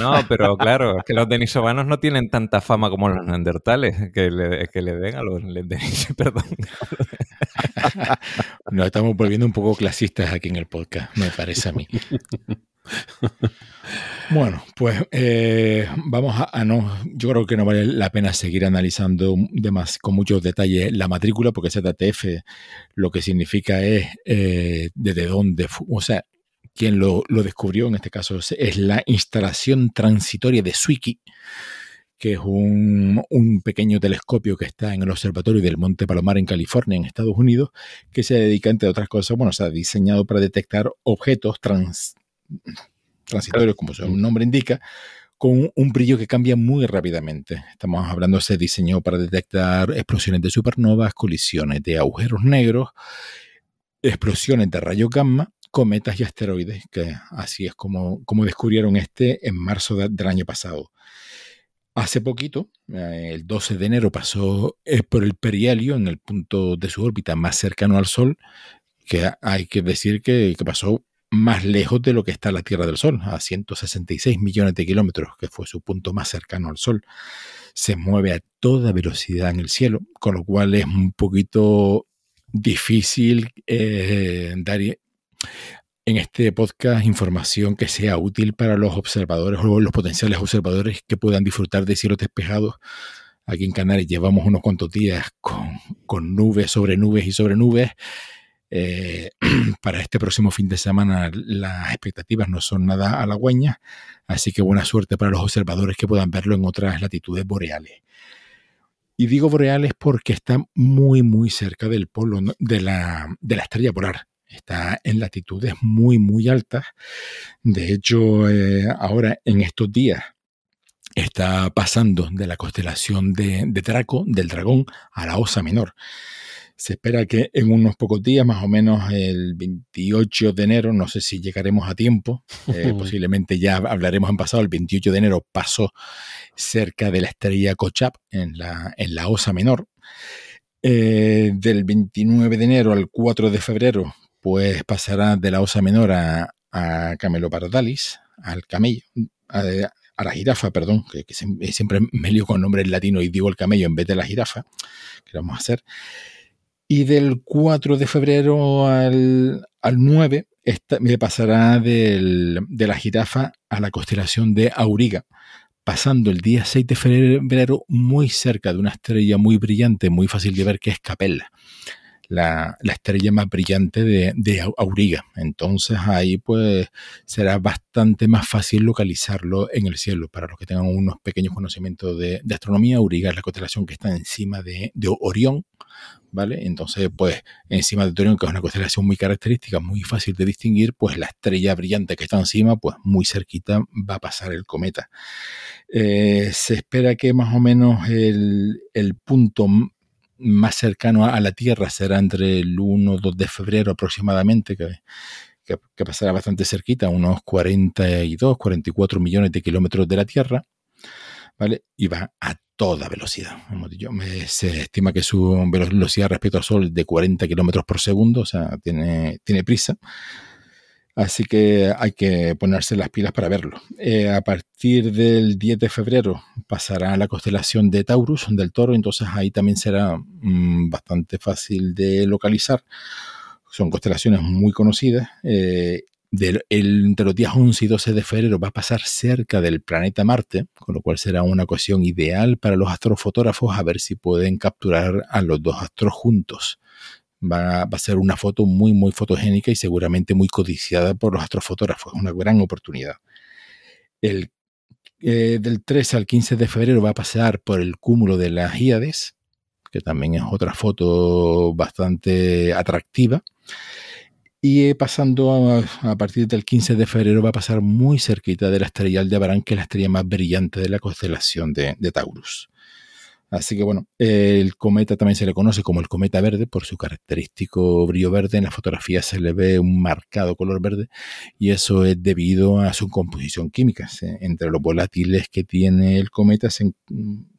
No, pero claro, es que los denisovanos no tienen tanta fama como los neandertales, que le, que le den a los denis, perdón. Nos estamos volviendo un poco clasistas aquí en el podcast, me parece a mí. Bueno, pues eh, vamos a, no. Yo creo que no vale la pena seguir analizando de más, con muchos detalles la matrícula, porque ZTF lo que significa es eh, desde dónde, o sea, quien lo, descubrió, en este caso es, la instalación transitoria de Zwicky, que es un, un pequeño telescopio que está en el observatorio del Monte Palomar en California, en Estados Unidos, que se dedica, entre otras cosas, bueno, se ha diseñado para detectar objetos trans, transitorios, como su nombre indica, con un brillo que cambia muy rápidamente. Estamos hablando, se diseñó para detectar explosiones de supernovas, colisiones de agujeros negros, explosiones de rayos gamma, cometas y asteroides, que así es como, como descubrieron este en marzo de- del año pasado. Hace poquito, eh, el 12 de enero, pasó eh, por el perihelio en el punto de su órbita más cercano al Sol, que hay que decir que, que pasó más lejos de lo que está la Tierra del Sol, a 166 millones de kilómetros, que fue su punto más cercano al Sol. Se mueve a toda velocidad en el cielo, con lo cual es un poquito difícil eh, dar en este podcast información que sea útil para los observadores o los potenciales observadores que puedan disfrutar de cielos despejados. Aquí en Canarias llevamos unos cuantos días con, con nubes sobre nubes y sobre nubes. Eh, para este próximo fin de semana las expectativas no son nada halagüeñas, así que buena suerte para los observadores que puedan verlo en otras latitudes boreales. Y digo boreales porque está muy, muy cerca del polo ¿no? de la, de la estrella polar. Está en latitudes muy, muy altas. De hecho, eh, ahora en estos días está pasando de la constelación de, de Draco, del dragón, a la Osa Menor. Se espera que en unos pocos días, más o menos el 28 de enero, no sé si llegaremos a tiempo, eh, posiblemente ya hablaremos en pasado, el 28 de enero pasó cerca de la estrella Kochab en la, en la Osa Menor. Eh, del 29 de enero al 4 de febrero, pues pasará de la Osa Menor a, a Camelopardalis, al camello, a, a la jirafa, perdón, que, que siem- siempre me lío con nombres latinos y digo el camello en vez de la jirafa, que vamos a hacer. Y del 4 de febrero al, al 9 esta, me pasará de la jirafa a la constelación de Auriga, pasando el día 6 de febrero muy cerca de una estrella muy brillante, muy fácil de ver, que es Capella, la, la estrella más brillante de, de Au- Auriga. Entonces ahí pues será bastante más fácil localizarlo en el cielo. Para los que tengan unos pequeños conocimientos de, astronomía, Auriga es la constelación que está encima de, Orión, ¿vale? Entonces, pues, encima de Orión, que es una constelación muy característica, muy fácil de distinguir, pues la estrella brillante que está encima, pues muy cerquita va a pasar el cometa. Eh, se espera que más o menos el, el punto más cercano a la Tierra será entre el 1 o 2 de febrero aproximadamente, que, que, pasará bastante cerquita, unos 42, 44 millones de kilómetros de la Tierra, ¿vale? Y va a toda velocidad. Se estima que su velo- velocidad respecto al Sol es de 40 kilómetros por segundo, o sea, tiene, tiene prisa. Así que hay que ponerse las pilas para verlo. Eh, a partir del 10 de febrero pasará a la constelación de Taurus, del toro, entonces ahí también será mm, bastante fácil de localizar. Son constelaciones muy conocidas. Eh, el- entre los días 11 y 12 de febrero va a pasar cerca del planeta Marte, con lo cual será una ocasión ideal para los astrofotógrafos a ver si pueden capturar a los dos astros juntos. Va, a ser una foto muy, muy fotogénica y seguramente muy codiciada por los astrofotógrafos. Una gran oportunidad. El, eh, del 13 al 15 de febrero va a pasar por el cúmulo de las Híades, que también es otra foto bastante atractiva. Y eh, pasando a, partir del 15 de febrero va a pasar muy cerquita de la estrella Aldebarán, que es la estrella más brillante de la constelación de, de Taurus. Así que bueno, el cometa también se le conoce como el cometa verde por su característico brillo verde. En la fotografía se le ve un marcado color verde y eso es debido a su composición química. Entre los volátiles que tiene el cometa se,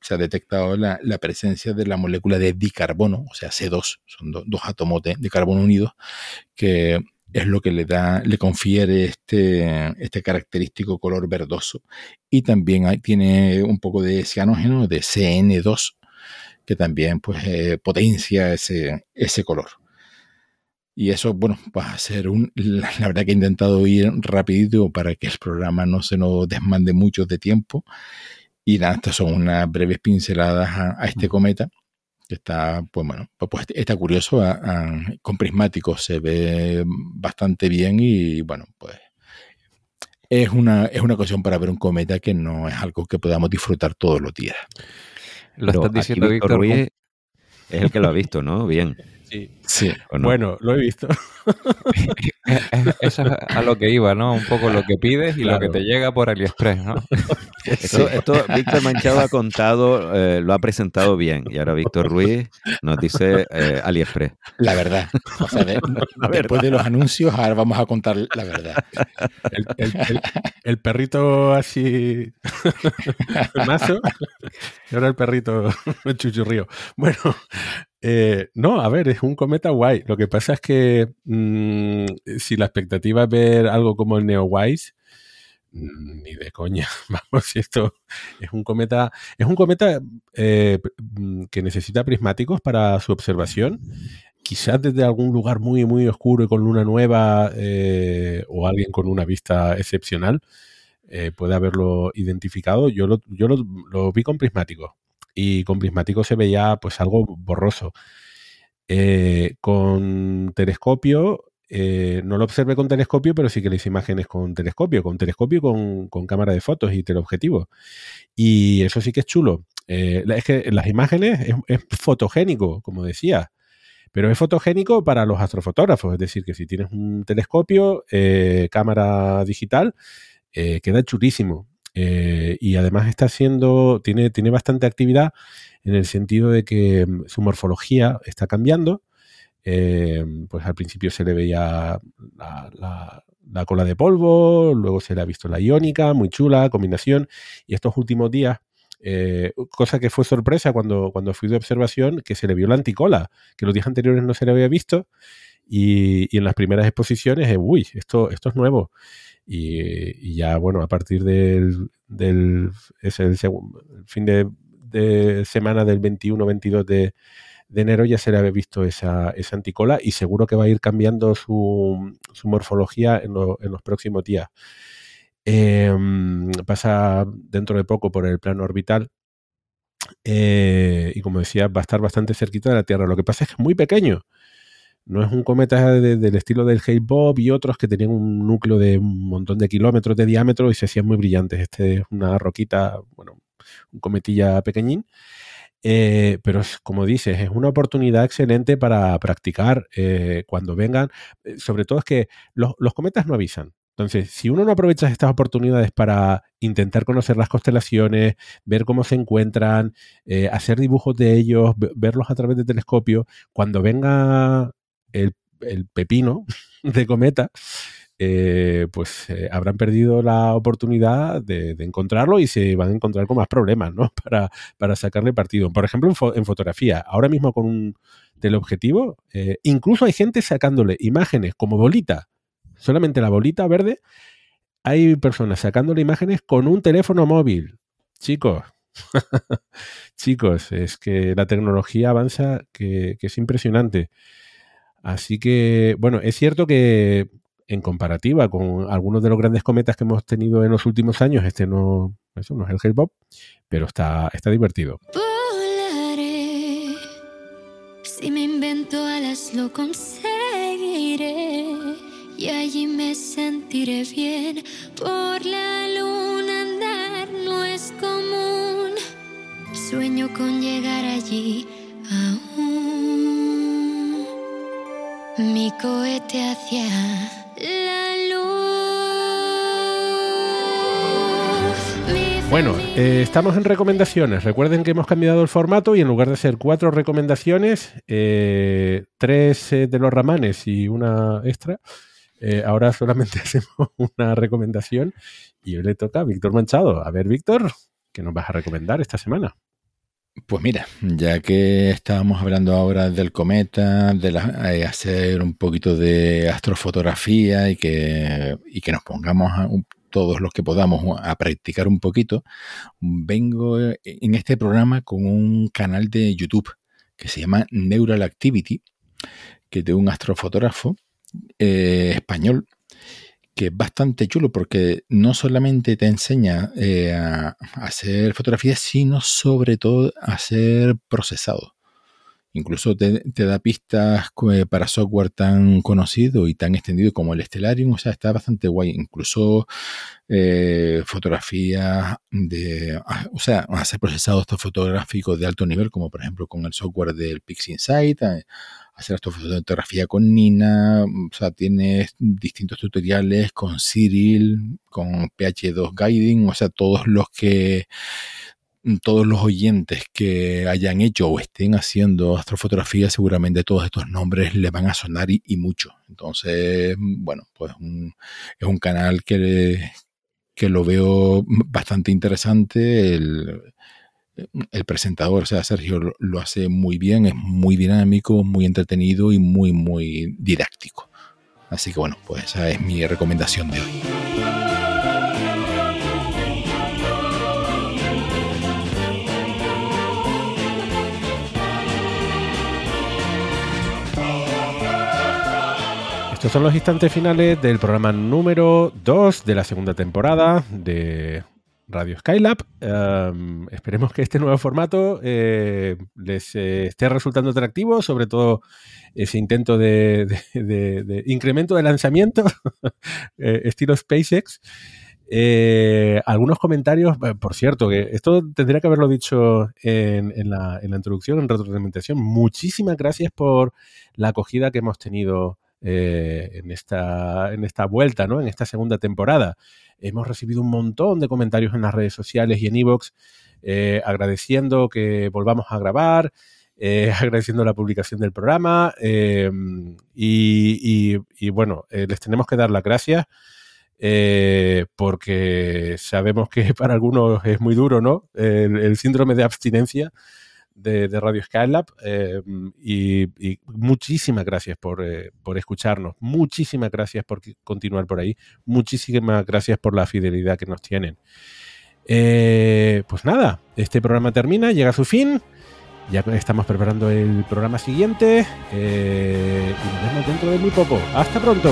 se ha detectado la, presencia de la molécula de dicarbono, o sea, C2, son do- dos átomos de, de carbono unidos, que es lo que le da, le confiere este, este característico color verdoso. Y también hay- tiene un poco de cianógeno, de CN2, que también pues, eh, potencia ese, ese color. Y eso, bueno, va a ser un... La, la verdad que he intentado ir rapidito para que el programa no se nos desmande mucho de tiempo. Y nada, estas son unas breves pinceladas a, a este cometa, que está, pues bueno, pues, pues, está curioso. a- a- con prismáticos se ve bastante bien y bueno, pues es una, es una ocasión para ver un cometa que no es algo que podamos disfrutar todos los días. Lo Pero estás diciendo, Víctor Víctor. Ruiz es el que lo ha visto, ¿no? Bien. Sí. Sí. ¿o no? Bueno, lo he visto. Eso es a lo que iba, ¿no? Un poco lo que pides y lo que te llega por AliExpress, ¿no? Esto, esto Víctor Manchado ha contado, eh, lo ha presentado bien. Y ahora Víctor Ruiz nos dice eh, AliExpress. La verdad. O sea, de- después de los anuncios, ahora vamos a contar la verdad. El, el- el- el perrito así mazo y ahora el perrito chuchurrío. Bueno, eh, no, a ver, es un cometa guay. Lo que pasa es que mm, si la expectativa es ver algo como el Neowise, mm, ni de coña. Vamos, esto es un cometa, es un cometa eh, mm, que necesita prismáticos para su observación. Quizás desde algún lugar muy, muy oscuro y con luna nueva eh, o alguien con una vista excepcional eh, puede haberlo identificado. Yo lo, yo lo vi con prismáticos y con prismáticos se veía pues algo borroso. Eh, con telescopio, eh, no lo observé con telescopio, pero sí que le hice imágenes con telescopio, con telescopio con, con cámara de fotos y teleobjetivo. Y eso sí que es chulo. Eh, es que las imágenes es, fotogénico, como decía, pero es fotogénico para los astrofotógrafos. Es decir, que si tienes un telescopio, cámara digital, queda chulísimo. Eh, y además está haciendo, tiene, tiene bastante actividad en el sentido de que mm, su morfología está cambiando. Eh, pues al principio se le veía la, la- la cola de polvo, luego se le ha visto la iónica, muy chula, combinación. Y estos últimos días, eh, cosa que fue sorpresa cuando, cuando fui de observación, que se le vio la anticola, que los días anteriores no se le había visto. Y, en las primeras exposiciones, eh, uy, esto, es nuevo. Y, ya, bueno, a partir del, del fin de, semana del 21-22 de, de enero ya se le había visto esa, anticola y seguro que va a ir cambiando su, su morfología en, lo- en los próximos días. Eh, pasa dentro de poco por el plano orbital eh, y como decía, va a estar bastante cerquita de la Tierra. Lo que pasa es que es muy pequeño. No es un cometa de- del estilo del Hale Bob y otros que tenían un núcleo de un montón de kilómetros de diámetro y se hacían muy brillantes. Este es una roquita, bueno, un cometilla pequeñín. Eh, pero es, como dices, es una oportunidad excelente para practicar eh, cuando vengan. Eh, sobre todo es que los, cometas no avisan. Entonces, si uno no aprovecha estas oportunidades para intentar conocer las constelaciones, ver cómo se encuentran, hacer dibujos de ellos, ve- verlos a través de telescopio, cuando venga el, pepino de cometa, eh, pues eh, habrán perdido la oportunidad de, encontrarlo y se van a encontrar con más problemas, ¿no? Para, para sacarle partido. Por ejemplo, en, fo- en fotografía, ahora mismo con un teleobjetivo, eh, incluso hay gente sacándole imágenes como bolita, solamente la bolita verde, hay personas sacándole imágenes con un teléfono móvil. Chicos, chicos, es que la tecnología avanza que es impresionante. Así que, bueno, es cierto que en comparativa con algunos de los grandes cometas que hemos tenido en los últimos años, este no, eso no es el Hale-Bopp, pero está, está divertido. Volaré. Si me invento alas, lo conseguiré. Y allí me sentiré bien. Por la luna andar no es común. Sueño con llegar allí aún. Mi cohete hacia la luz. Bueno, eh, estamos en recomendaciones. Recuerden que hemos cambiado el formato y en lugar de ser cuatro recomendaciones, eh, tres eh, de los ramanes y una extra, ahora solamente hacemos una recomendación y hoy le toca a Víctor Manchado. A ver, Víctor, ¿qué nos vas a recomendar esta semana? Pues mira, ya que estábamos hablando ahora del cometa, de la- eh, hacer un poquito de astrofotografía y que, y que nos pongamos a todos los que podamos a practicar un poquito, vengo eh, en este programa con un canal de YouTube que se llama Neural Activity, que es de un astrofotógrafo eh, español que es bastante chulo porque no solamente te enseña eh, a hacer fotografías, sino sobre todo a hacer procesado. Incluso te, da pistas eh, para software tan conocido y tan extendido como el Stellarium. O sea, está bastante guay. Incluso eh, fotografías de. O sea, hacer procesados fotográficos de alto nivel, como por ejemplo con el software del PixInsight. Hacer fotografía con Nina, o sea, tienes distintos tutoriales con Cyril, con PH2 Guiding, o sea, todos los que todos los oyentes que hayan hecho o estén haciendo astrofotografía, seguramente todos estos nombres le van a sonar y, y mucho. Entonces, bueno, pues un- es un canal que, que lo veo bastante interesante. El, el presentador, o sea, Sergio lo, hace muy bien, es muy dinámico, muy entretenido y muy, muy didáctico. Así que bueno, pues esa es mi recomendación de hoy. Estos son los instantes finales del programa número 2 de la segunda temporada de Radio Skylab. Um, esperemos que este nuevo formato eh, les eh, esté resultando atractivo, sobre todo ese intento de, incremento de lanzamiento, eh, estilo SpaceX. Eh, algunos comentarios, por cierto, que esto tendría que haberlo dicho en, en la, en la introducción, en retroalimentación. Muchísimas gracias por la acogida que hemos tenido eh, en, esta, en esta vuelta, ¿no? En esta segunda temporada. Hemos recibido un montón de comentarios en las redes sociales y en iVoox eh, agradeciendo que volvamos a grabar, eh, agradeciendo la publicación del programa y, y- bueno, les tenemos que dar las gracias porque sabemos que para algunos es muy duro, ¿no? El síndrome de abstinencia de, Radio Skylab eh, y, muchísimas gracias por, eh, por escucharnos, muchísimas gracias por continuar por ahí, muchísimas gracias por la fidelidad que nos tienen. Eh, pues nada, este programa termina, llega a su fin. Ya estamos preparando el programa siguiente y nos vemos dentro de muy poco. Hasta pronto.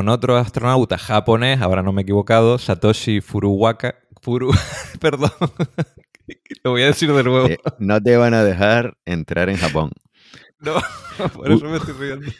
Con otro astronauta japonés, ahora no me he equivocado, Satoshi Furuwaka. Furu, perdón, lo voy a decir de nuevo. Eh, no te van a dejar entrar en Japón. No, por eso me estoy riendo.